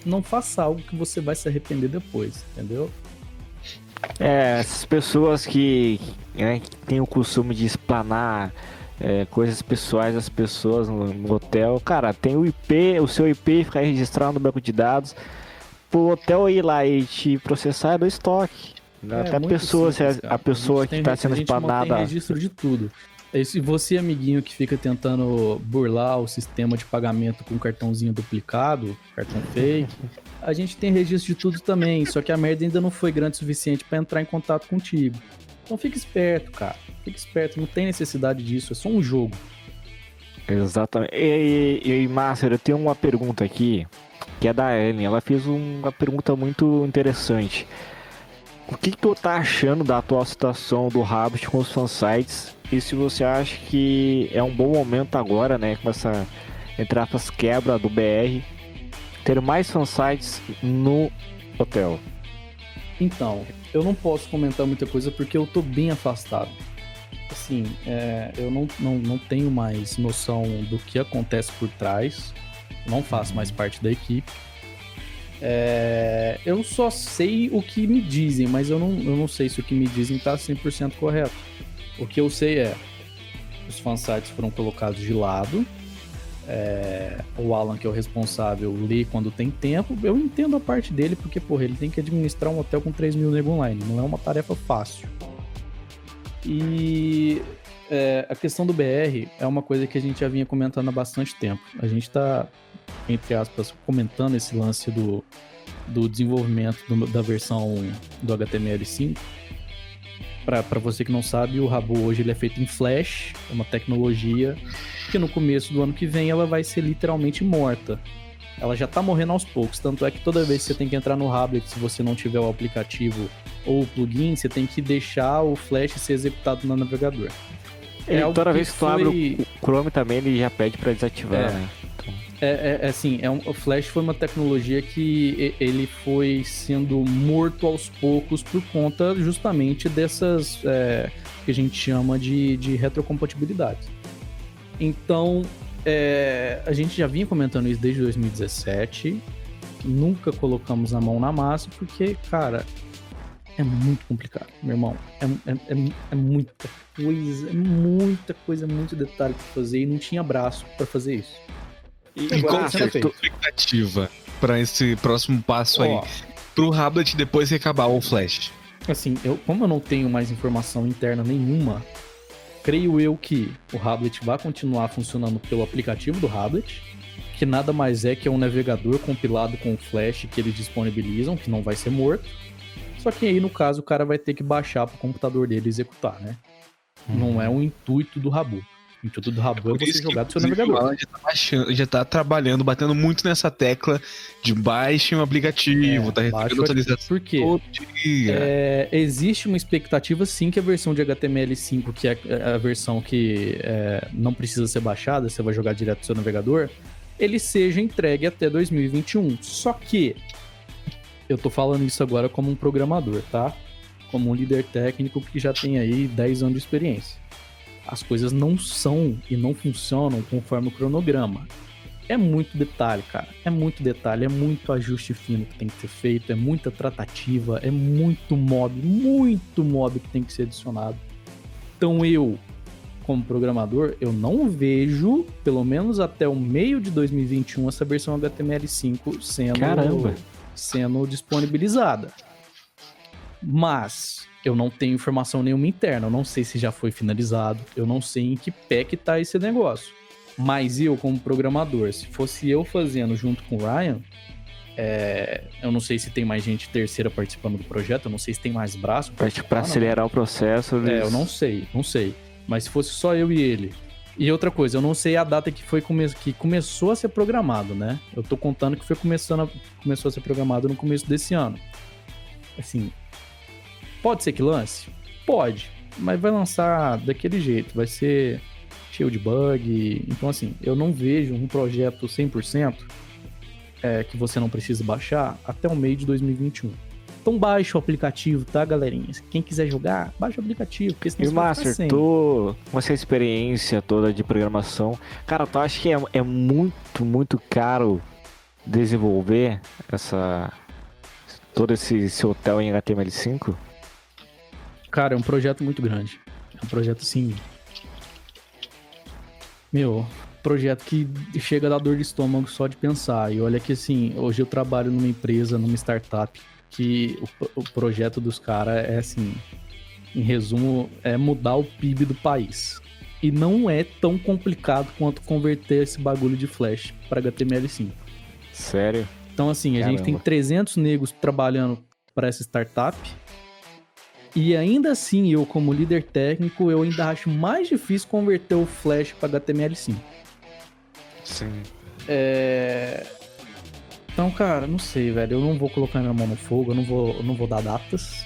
Speaker 4: não faça algo que você vai se arrepender depois, entendeu?
Speaker 3: É, essas pessoas que, né, que têm o costume de explanar é, coisas pessoais das pessoas no, no, hotel, cara, tem o IP, o seu IP ficar registrado no banco de dados, pro hotel ir lá e te processar é do estoque. É, Até a pessoa, simples, se a, a pessoa a que está sendo explanada.
Speaker 4: Tem registro de tudo. E você, amiguinho, que fica tentando burlar o sistema de pagamento com cartãozinho duplicado, cartão fake, a gente tem registro de tudo também, só que a merda ainda não foi grande o suficiente para entrar em contato contigo. Então fica esperto, cara. Fica esperto, não tem necessidade disso, é só um jogo.
Speaker 3: Exatamente. E, e, e Márcio, eu tenho uma pergunta aqui, que é da Ellen. Ela fez uma pergunta muito interessante. O que, que tu tá achando da atual situação do Rabbit com os fansites? E se você acha que é um bom momento agora, né, com essa, entre aspas, quebra do BR, ter mais fansites no hotel?
Speaker 4: Então, eu não posso comentar muita coisa porque eu tô bem afastado. Assim, é, eu não, não, não tenho mais noção do que acontece por trás, não faço mais parte da equipe. É, eu só sei o que me dizem, mas eu não, eu não sei se o que me dizem tá 100% correto. O que eu sei é, os fansites foram colocados de lado, é, o Alan, que é o responsável, lê quando tem tempo. Eu entendo a parte dele, porque, porra, ele tem que administrar um hotel com 3 mil nego online. Não é uma tarefa fácil. E é, a questão do BR é uma coisa que a gente já vinha comentando há bastante tempo. A gente está, entre aspas, comentando esse lance do, do desenvolvimento do, da versão do HTML5 para você que não sabe, o Rabo hoje ele é feito em Flash, é uma tecnologia que no começo do ano que vem ela vai ser literalmente morta. Ela já está morrendo aos poucos, tanto é que toda vez que você tem que entrar no Rablet, se você não tiver o aplicativo ou o plugin, você tem que deixar o Flash ser executado no navegador.
Speaker 3: É, é toda vez que tu foi... abre o Chrome também, ele já pede para desativar,
Speaker 4: é.
Speaker 3: né?
Speaker 4: É, é, é, assim, é um, o Flash foi uma tecnologia que ele foi sendo morto aos poucos por conta justamente dessas é, que a gente chama de, de retrocompatibilidade. Então, é, a gente já vinha comentando isso desde 2017. Nunca colocamos a mão na massa, porque, cara, é muito complicado, meu irmão. É, é, é, é muita coisa, é muita coisa, muito detalhe pra fazer e não tinha braço para fazer isso.
Speaker 2: E, e qual é a expectativa para esse próximo passo Ó, aí? Pro Rablet depois que acabar o Flash.
Speaker 4: Assim, eu, como eu não tenho mais informação interna nenhuma, creio eu que o Rablet vai continuar funcionando pelo aplicativo do Rablet, que nada mais é que é um navegador compilado com o Flash que eles disponibilizam, que não vai ser morto. Só que aí, no caso, o cara vai ter que baixar para o computador dele executar, né? Hum. Não é o intuito do Rabu. Em tudo do Rabu é, você jogar do seu navegador.
Speaker 2: Já tá, baixando, já tá trabalhando, batendo muito nessa tecla de baixe um aplicativo, é, tá recebendo atualização
Speaker 4: Por quê? É, existe uma expectativa sim que a versão de HTML5, que é a versão que é, não precisa ser baixada, você vai jogar direto do seu navegador, ele seja entregue até 2021. Só que eu tô falando isso agora como um programador, tá? Como um líder técnico que já tem aí 10 anos de experiência as coisas não são e não funcionam conforme o cronograma. É muito detalhe, cara. É muito detalhe, é muito ajuste fino que tem que ser feito, é muita tratativa, é muito mob, muito mob que tem que ser adicionado. Então eu, como programador, eu não vejo, pelo menos até o meio de 2021, essa versão HTML5 sendo,
Speaker 3: Caramba.
Speaker 4: sendo disponibilizada. Mas eu não tenho informação nenhuma interna, eu não sei se já foi finalizado, eu não sei em que pé que tá esse negócio. Mas eu, como programador, se fosse eu fazendo junto com o Ryan, é, eu não sei se tem mais gente terceira participando do projeto, eu não sei se tem mais braço.
Speaker 3: Para acelerar o processo.
Speaker 4: Eles... É, eu não sei, não sei. Mas se fosse só eu e ele. E outra coisa, eu não sei a data que foi come... que começou a ser programado, né? Eu tô contando que foi começando a... começou a ser programado no começo desse ano. Assim, Pode ser que lance? Pode, mas vai lançar daquele jeito, vai ser cheio de bug. Então, assim, eu não vejo um projeto 100% é, que você não precisa baixar até o meio de 2021. Então baixa o aplicativo, tá, galerinha? Quem quiser jogar, baixa o aplicativo. Porque
Speaker 3: senão e Master, tu, com essa experiência toda de programação, cara, tu acha que é, é muito, muito caro desenvolver essa todo esse, esse hotel em HTML5?
Speaker 4: Cara, é um projeto muito grande. É um projeto assim. Meu, projeto que chega a dar dor de estômago só de pensar. E olha que assim, hoje eu trabalho numa empresa, numa startup, que o, o projeto dos caras é assim, em resumo, é mudar o PIB do país. E não é tão complicado quanto converter esse bagulho de Flash para HTML5.
Speaker 3: Sério?
Speaker 4: Então assim, a Caramba. gente tem 300 negros trabalhando para essa startup e ainda assim, eu como líder técnico, eu ainda acho mais difícil converter o Flash para HTML5.
Speaker 3: Sim.
Speaker 4: É... Então, cara, não sei, velho. Eu não vou colocar minha mão no fogo, eu não vou, eu não vou dar datas.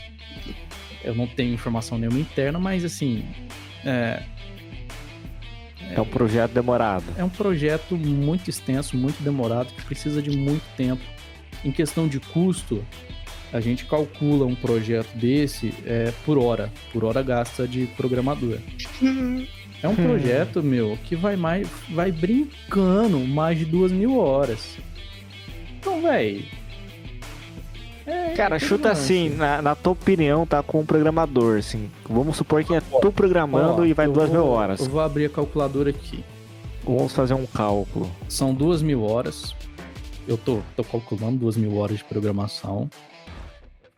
Speaker 4: Eu não tenho informação nenhuma interna, mas assim. É...
Speaker 3: É um projeto demorado.
Speaker 4: É um projeto muito extenso, muito demorado, que precisa de muito tempo. Em questão de custo, a gente calcula um projeto desse é, por hora, por hora gasta de programador. É um hum. projeto, meu, que vai mais. vai brincando mais de duas mil horas. Então, velho.
Speaker 3: É, Cara, chuta assim, na, na, tua opinião, tá com um programador, assim. Vamos supor que é tu programando Ó, e vai duas vou, mil horas.
Speaker 4: Eu vou abrir a calculadora aqui.
Speaker 3: Vamos fazer um cálculo.
Speaker 4: São duas mil horas. Eu tô, tô calculando duas mil horas de programação.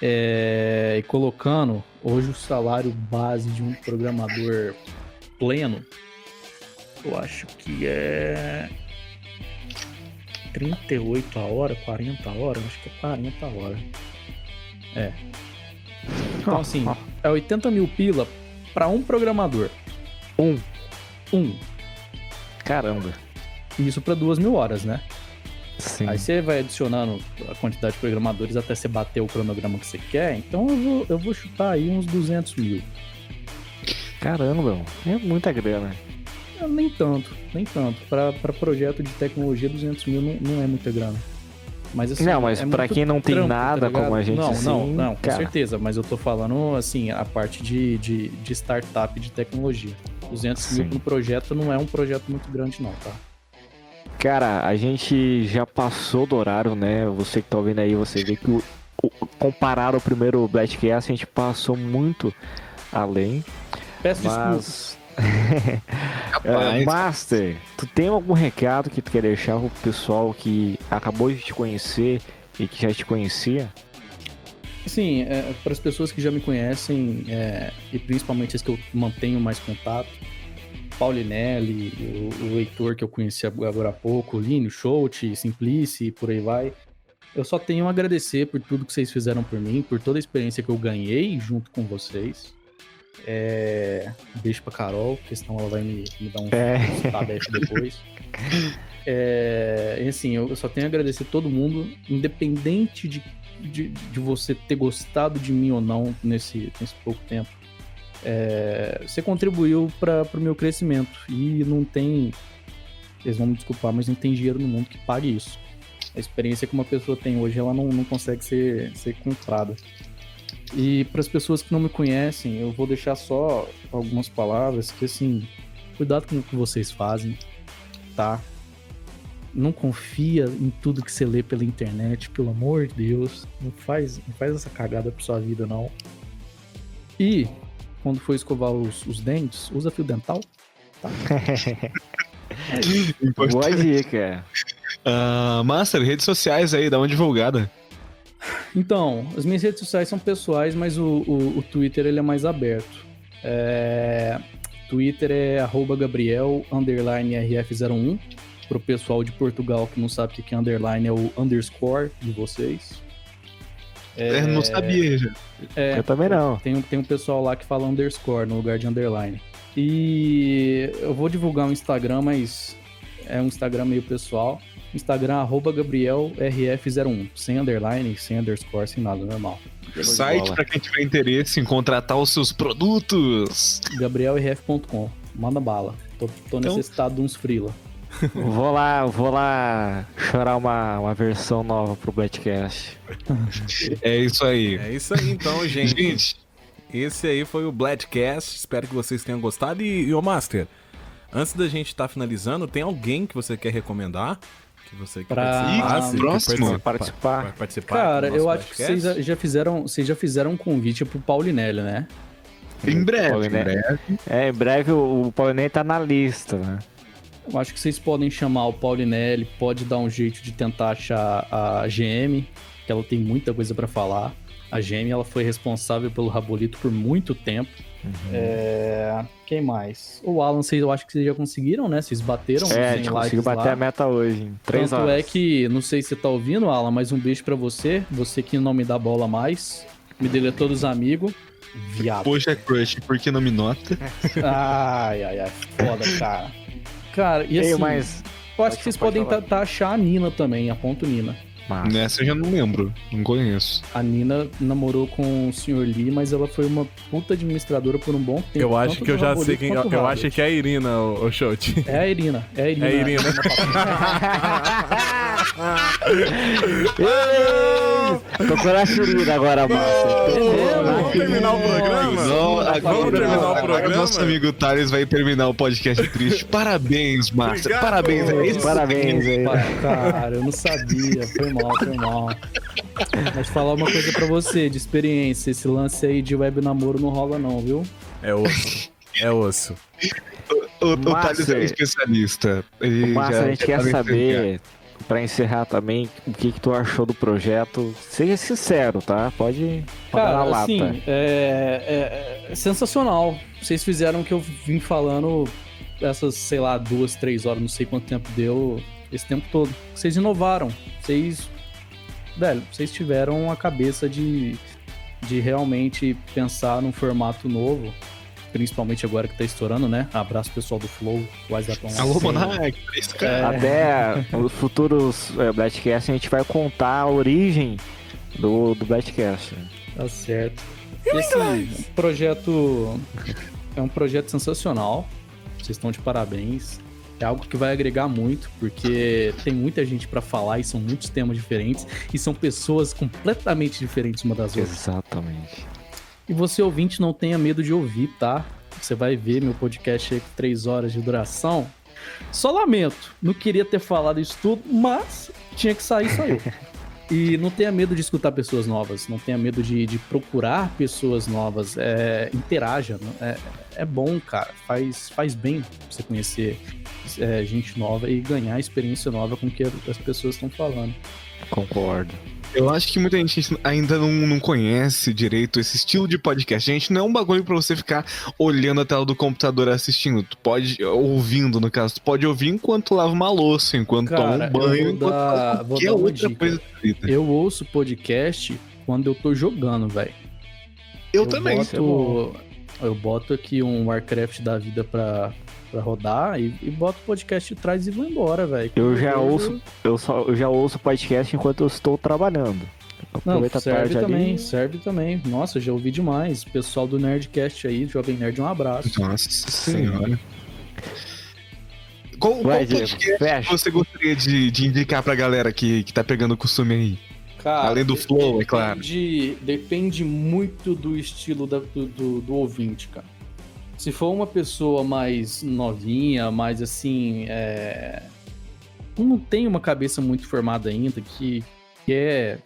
Speaker 4: É, e colocando hoje o salário base de um programador pleno, eu acho que é 38 a hora, 40 a hora, acho que é 40 a hora. É. Então assim, é 80 mil pila para um programador.
Speaker 3: Um.
Speaker 4: Um.
Speaker 3: Caramba.
Speaker 4: Isso para duas mil horas, né?
Speaker 3: Sim.
Speaker 4: Aí você vai adicionando a quantidade de programadores até você bater o cronograma que você quer. Então eu vou, eu vou chutar aí uns 200 mil.
Speaker 3: Caramba, é muita grana.
Speaker 4: Nem tanto, nem tanto. Para projeto de tecnologia, 200 mil não, não é muita grana. Mas, assim,
Speaker 3: não, mas
Speaker 4: é
Speaker 3: para quem não tem
Speaker 4: trampo,
Speaker 3: nada
Speaker 4: tá
Speaker 3: como a gente
Speaker 4: não,
Speaker 3: assim,
Speaker 4: não, não, com
Speaker 3: cara.
Speaker 4: certeza. Mas eu tô falando assim a parte de, de, de startup de tecnologia. 200
Speaker 3: Sim.
Speaker 4: mil no projeto não é um projeto muito grande não, tá?
Speaker 3: Cara, a gente já passou do horário, né? Você que tá ouvindo aí, você vê que o, o, comparado ao primeiro Blackcast, a gente passou muito além.
Speaker 4: Peço desculpas.
Speaker 3: Mas. É, Master, tu tem algum recado que tu quer deixar pro pessoal que acabou de te conhecer e que já te conhecia?
Speaker 4: Assim, é, para as pessoas que já me conhecem, é, e principalmente as que eu mantenho mais contato, Paulinelli, o, o Heitor que eu conheci agora há pouco, o Lino, Scholt, Simplice e por aí vai. Eu só tenho a agradecer por tudo que vocês fizeram por mim, por toda a experiência que eu ganhei junto com vocês. É... Beijo pra Carol, questão ela vai me, me dar um
Speaker 3: É.
Speaker 4: tabefe depois. É, assim, eu só tenho a agradecer todo mundo, independente de, de, de você ter gostado de mim ou não nesse, nesse pouco tempo. É, você contribuiu para o meu crescimento e não tem. Eles vão me desculpar, mas não tem dinheiro no mundo que pague isso. A experiência que uma pessoa tem hoje, ela não, não consegue ser, ser comprada. E para as pessoas que não me conhecem, eu vou deixar só algumas palavras que assim, cuidado com o que vocês fazem, tá? Não confia em tudo que você lê pela internet, pelo amor de Deus. Não faz, não faz essa cagada pra sua vida, não. E quando for escovar os, os dentes, usa fio dental. Tá?
Speaker 3: Boa dica.
Speaker 2: Uh, Master, redes sociais aí, dá uma divulgada.
Speaker 4: Então, as minhas redes sociais são pessoais, mas o, o, o Twitter ele é mais aberto. É... Twitter é arroba Gabriel underline RF01. Pro pessoal de Portugal que não sabe o que é underline, é o underscore de vocês.
Speaker 2: É, não sabia já.
Speaker 4: É,
Speaker 3: Eu também não.
Speaker 4: Tem, um- tem um pessoal lá que fala underscore no lugar de underline. E eu vou divulgar um Instagram, mas é um Instagram meio pessoal. Instagram arroba GabrielRF01. Sem underline, sem underscore, sem nada, normal.
Speaker 2: Site pra quem tiver interesse em contratar os seus produtos.
Speaker 4: GabrielRF.com. Manda bala. Tô, tô
Speaker 2: Então-
Speaker 4: necessitado de uns frila.
Speaker 3: Vou lá, vou lá chorar uma, uma versão nova pro Blackcast.
Speaker 2: É isso aí.
Speaker 1: É isso aí então, gente.
Speaker 2: Gente,
Speaker 1: Esse aí foi o Bladcast. Espero que vocês tenham gostado. E, e ô Master, antes da gente estar finalizando, tem alguém que você quer recomendar? Que você quer.
Speaker 3: Participar.
Speaker 1: Vai participar
Speaker 4: Cara, eu acho que vocês já- fizeram, vocês já fizeram um convite pro Paulinelli, né?
Speaker 2: em breve, em
Speaker 3: Paulinelli.
Speaker 2: breve.
Speaker 3: É, em breve o, o Paulinei tá na lista, né?
Speaker 4: Eu acho que vocês podem chamar o Paulinelli, pode dar um jeito de tentar achar a GM, que ela tem muita coisa pra falar. A GM ela foi responsável pelo Rabolito por muito tempo. É, Quem mais? O Alan, vocês, eu acho que vocês já conseguiram, né? Vocês bateram
Speaker 3: É, a
Speaker 4: 100
Speaker 3: gente conseguiu bater
Speaker 4: lá.
Speaker 3: a meta hoje. Em três
Speaker 4: Tanto
Speaker 3: horas.
Speaker 4: é que, não sei se você tá ouvindo, Alan, mas um beijo pra você. Você que não me dá bola mais. Me deletou dos amigos. Viado.
Speaker 2: Poxa, Crush, por que não me nota?
Speaker 4: Ai, ai, ai. Foda, cara. Cara, e assim,
Speaker 3: Ei, mas.
Speaker 4: eu acho que vocês
Speaker 3: pode
Speaker 4: podem
Speaker 3: falar.
Speaker 4: tentar achar a Nina também, a ponto Nina.
Speaker 3: mas-
Speaker 2: Nessa eu já não lembro, não conheço.
Speaker 4: A Nina namorou com o Sr. Lee, mas ela foi uma puta administradora por um bom tempo.
Speaker 1: Eu acho que eu já sei quem. Eu,
Speaker 4: do
Speaker 1: eu
Speaker 4: Rabbit.
Speaker 1: acho que é a Irina, o, o Shout.
Speaker 4: É a Irina. É a Irina.
Speaker 1: É a Irina.
Speaker 3: Tô com a ferida agora, Márcio.
Speaker 1: Vamos terminar o programa?
Speaker 2: Não,
Speaker 4: agora-
Speaker 1: Vamos terminar o
Speaker 2: agora
Speaker 1: programa?
Speaker 2: nosso amigo Thales vai terminar o podcast triste. Parabéns.
Speaker 1: Obrigado.
Speaker 2: Parabéns. É isso.
Speaker 3: Parabéns aí.
Speaker 4: Pá, Cara, eu não sabia. Foi mal, foi mal. Mas falar uma coisa pra você, de experiência. Esse lance aí de web namoro não rola não, viu?
Speaker 1: É osso. É osso.
Speaker 2: O, o Thales é um especialista. Ele
Speaker 3: Márcio,
Speaker 2: já-
Speaker 3: a gente
Speaker 2: já
Speaker 3: quer
Speaker 2: tá
Speaker 3: saber, pra encerrar também, o que, que tu achou do projeto. Seja sincero, tá? Pode, pode dar na
Speaker 4: Cara,
Speaker 3: lata.
Speaker 4: assim, é, é- é sensacional. Vocês fizeram o que eu vim falando essas, sei lá, duas, três horas, não sei quanto tempo deu esse tempo todo. Vocês inovaram. Vocês, velho, vocês tiveram a cabeça de, de realmente pensar num formato novo. Principalmente agora que tá estourando, né? Abraço pessoal do Flow, WhatsApp.
Speaker 2: Alô. Monark. Esse cara.
Speaker 4: É,
Speaker 3: Até os futuros é, Blackcast a gente vai contar a origem do, do Blackcast.
Speaker 4: Tá certo. E assim, projeto. é um projeto sensacional. Vocês estão de parabéns. É algo que vai agregar muito, porque tem muita gente para falar e são muitos temas diferentes e são pessoas completamente diferentes uma das outras.
Speaker 3: Exatamente.
Speaker 4: E você ouvinte não tenha medo de ouvir, tá? Você vai ver meu podcast aí com três horas de duração. Só lamento, não queria ter falado isso tudo, mas tinha que sair, saiu. E não tenha medo de escutar pessoas novas, não tenha medo de, de procurar pessoas novas, é, interaja. É, é bom, cara, faz, faz bem você conhecer é, gente nova e ganhar experiência nova com o que as pessoas estão falando.
Speaker 3: Concordo.
Speaker 2: Eu acho que muita gente ainda não, não conhece direito esse estilo de podcast. Gente, não é um bagulho pra você ficar olhando a tela do computador assistindo. Tu pode, ouvindo no caso, tu pode ouvir enquanto lava uma louça, enquanto
Speaker 4: Cara,
Speaker 2: toma um banho,
Speaker 4: vou dar,
Speaker 2: enquanto qualquer
Speaker 4: dar uma
Speaker 2: outra
Speaker 4: dica.
Speaker 2: coisa da vida.
Speaker 4: Eu ouço podcast quando eu tô jogando, velho.
Speaker 2: Eu, também.
Speaker 4: Boto, eu boto aqui um Warcraft da vida pra, pra rodar e, e boto o podcast de trás e vou embora, velho.
Speaker 3: Eu já
Speaker 4: vejo-
Speaker 3: ouço, eu só eu já ouço podcast enquanto eu estou trabalhando.
Speaker 4: Não,
Speaker 3: Aproveita
Speaker 4: serve
Speaker 3: tarde
Speaker 4: também,
Speaker 3: ali.
Speaker 4: serve também. Nossa, já ouvi demais. Pessoal do Nerdcast aí, Jovem Nerd, um abraço.
Speaker 2: Nossa senhora. Qual, qual
Speaker 3: Vai, Diego,
Speaker 2: podcast
Speaker 3: fecha.
Speaker 2: você gostaria de, de indicar pra galera que, que tá pegando o costume aí?
Speaker 4: Cara,
Speaker 2: Além do flow, é claro.
Speaker 4: Depende, depende muito do estilo da- do, do, do ouvinte, cara. Se for uma pessoa mais novinha, mais assim, é... não tem uma cabeça muito formada ainda, que quer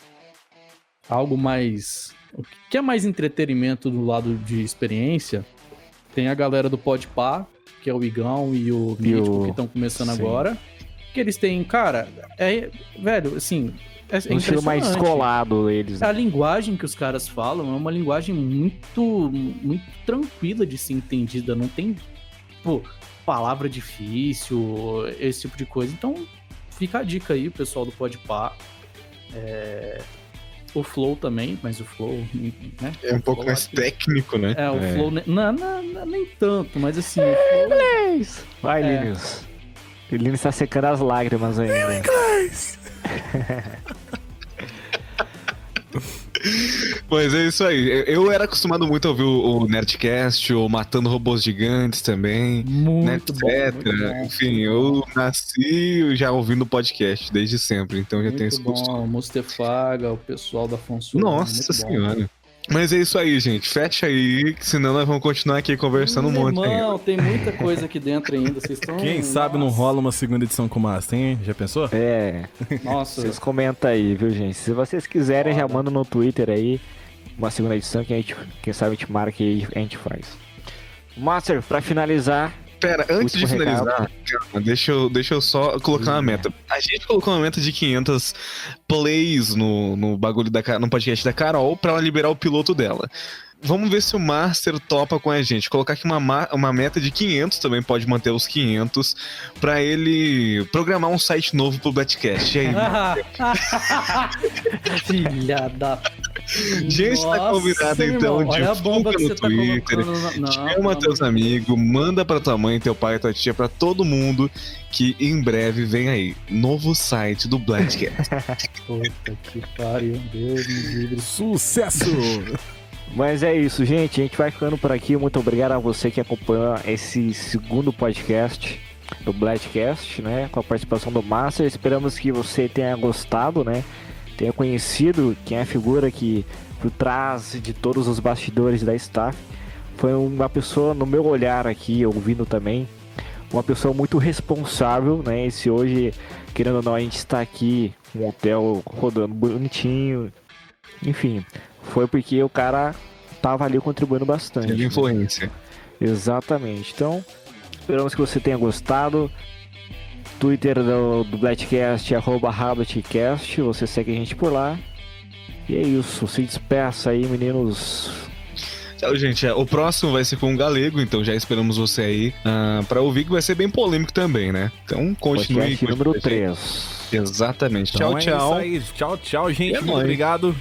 Speaker 4: algo mais. que é mais entretenimento do lado de experiência, tem a galera do Podpah, que é o Igão e o Mítico,
Speaker 3: o-
Speaker 4: que estão começando
Speaker 3: Sim.
Speaker 4: agora. Que eles têm, cara, é. Velho, assim. É, é
Speaker 3: Um estilo mais descolado eles. né?
Speaker 4: A linguagem que os caras falam é uma linguagem muito, muito tranquila de ser entendida. Não tem, pô, palavra difícil, esse tipo de coisa. Então, fica a dica aí, pessoal do Podpah. É... O Flow também, mas o Flow, né?
Speaker 2: É um pouco mais
Speaker 4: aqui-
Speaker 2: técnico, né?
Speaker 4: É, o
Speaker 3: É.
Speaker 4: Flow... ne- Não, não, não, nem tanto, mas assim... o Flow-
Speaker 3: Vai,
Speaker 4: É.
Speaker 3: Linus. O Linus tá secando as lágrimas ainda.
Speaker 2: Mas é isso aí. Eu- era acostumado muito a ouvir o o Nerdcast, o Matando Robôs Gigantes também, né,
Speaker 4: Muito bom,
Speaker 2: etc.
Speaker 4: muito bom.
Speaker 2: Enfim, eu nasci já ouvindo podcast desde sempre, então já tenho
Speaker 4: Muito
Speaker 2: esse costume.
Speaker 4: bom, Mustefaga, o pessoal da Afonso.
Speaker 2: Nossa
Speaker 4: muito bom.
Speaker 2: senhora. Mas é isso aí, gente. Fecha aí, que senão nós vamos continuar aqui conversando um monte ainda.
Speaker 4: Irmão, tem muita coisa aqui dentro ainda. Vocês estão.
Speaker 1: Quem sabe não rola uma segunda edição com o Master, hein? Já pensou?
Speaker 3: É,
Speaker 4: Nossa,
Speaker 3: vocês comentam aí, viu, gente? Se vocês quiserem, já
Speaker 4: Foda.
Speaker 3: manda no Twitter aí uma segunda edição que a gente, quem sabe, a gente marca e a gente faz. Master, pra finalizar,
Speaker 2: Pera, antes de finalizar, calma, deixa eu, deixa eu só colocar uma meta. A gente colocou uma meta de 500 plays no, no bagulho da no podcast da Carol pra ela liberar o piloto dela. Vamos ver se o Master topa com a gente. Colocar aqui uma, ma- uma meta de 500 também, pode manter os 500, pra ele programar um site novo pro Betcast. E aí,
Speaker 4: Filha da.
Speaker 2: Gente, tá
Speaker 4: Nossa,
Speaker 2: então,
Speaker 4: Olha a bomba
Speaker 2: divulga
Speaker 4: que
Speaker 2: no
Speaker 4: tá
Speaker 2: Twitter,
Speaker 4: colocando na... Não,
Speaker 2: Chama
Speaker 4: não,
Speaker 2: teus
Speaker 4: não.
Speaker 2: amigos, manda pra tua mãe, teu pai, tua tia, pra todo mundo que em breve vem aí. Novo site do Blackcast.
Speaker 4: Puta que pariu, Deus me livre.
Speaker 1: Sucesso!
Speaker 3: Mas é isso, gente. A gente vai ficando por aqui. Muito obrigado a você que acompanhou esse segundo podcast do Bladcast, né? Com a participação do Master. Esperamos que você tenha gostado, né? Tenha conhecido quem é a figura que por trás de todos os bastidores da staff. Foi uma pessoa, no meu olhar aqui, ouvindo também, uma pessoa muito responsável, né? E se hoje, querendo ou não, a gente está aqui, um hotel rodando bonitinho, enfim, foi porque o cara tava ali contribuindo bastante.
Speaker 2: Teve
Speaker 3: né?
Speaker 2: influência.
Speaker 3: Exatamente. Então, esperamos que você tenha gostado. Twitter do, do Bladcast, arroba Habitcast, você segue a gente por lá. E é isso, se despeça aí, meninos.
Speaker 2: Tchau, gente. É, O próximo vai ser com o Galego, então já esperamos você aí ah, pra ouvir, que vai ser bem polêmico também, né? Então continue.
Speaker 3: Podcast número
Speaker 2: com a gente.
Speaker 3: 3.
Speaker 2: Exatamente.
Speaker 1: Então
Speaker 2: tchau,
Speaker 1: é
Speaker 2: tchau.
Speaker 1: isso aí. Tchau, tchau, gente.
Speaker 2: É
Speaker 1: Muito obrigado.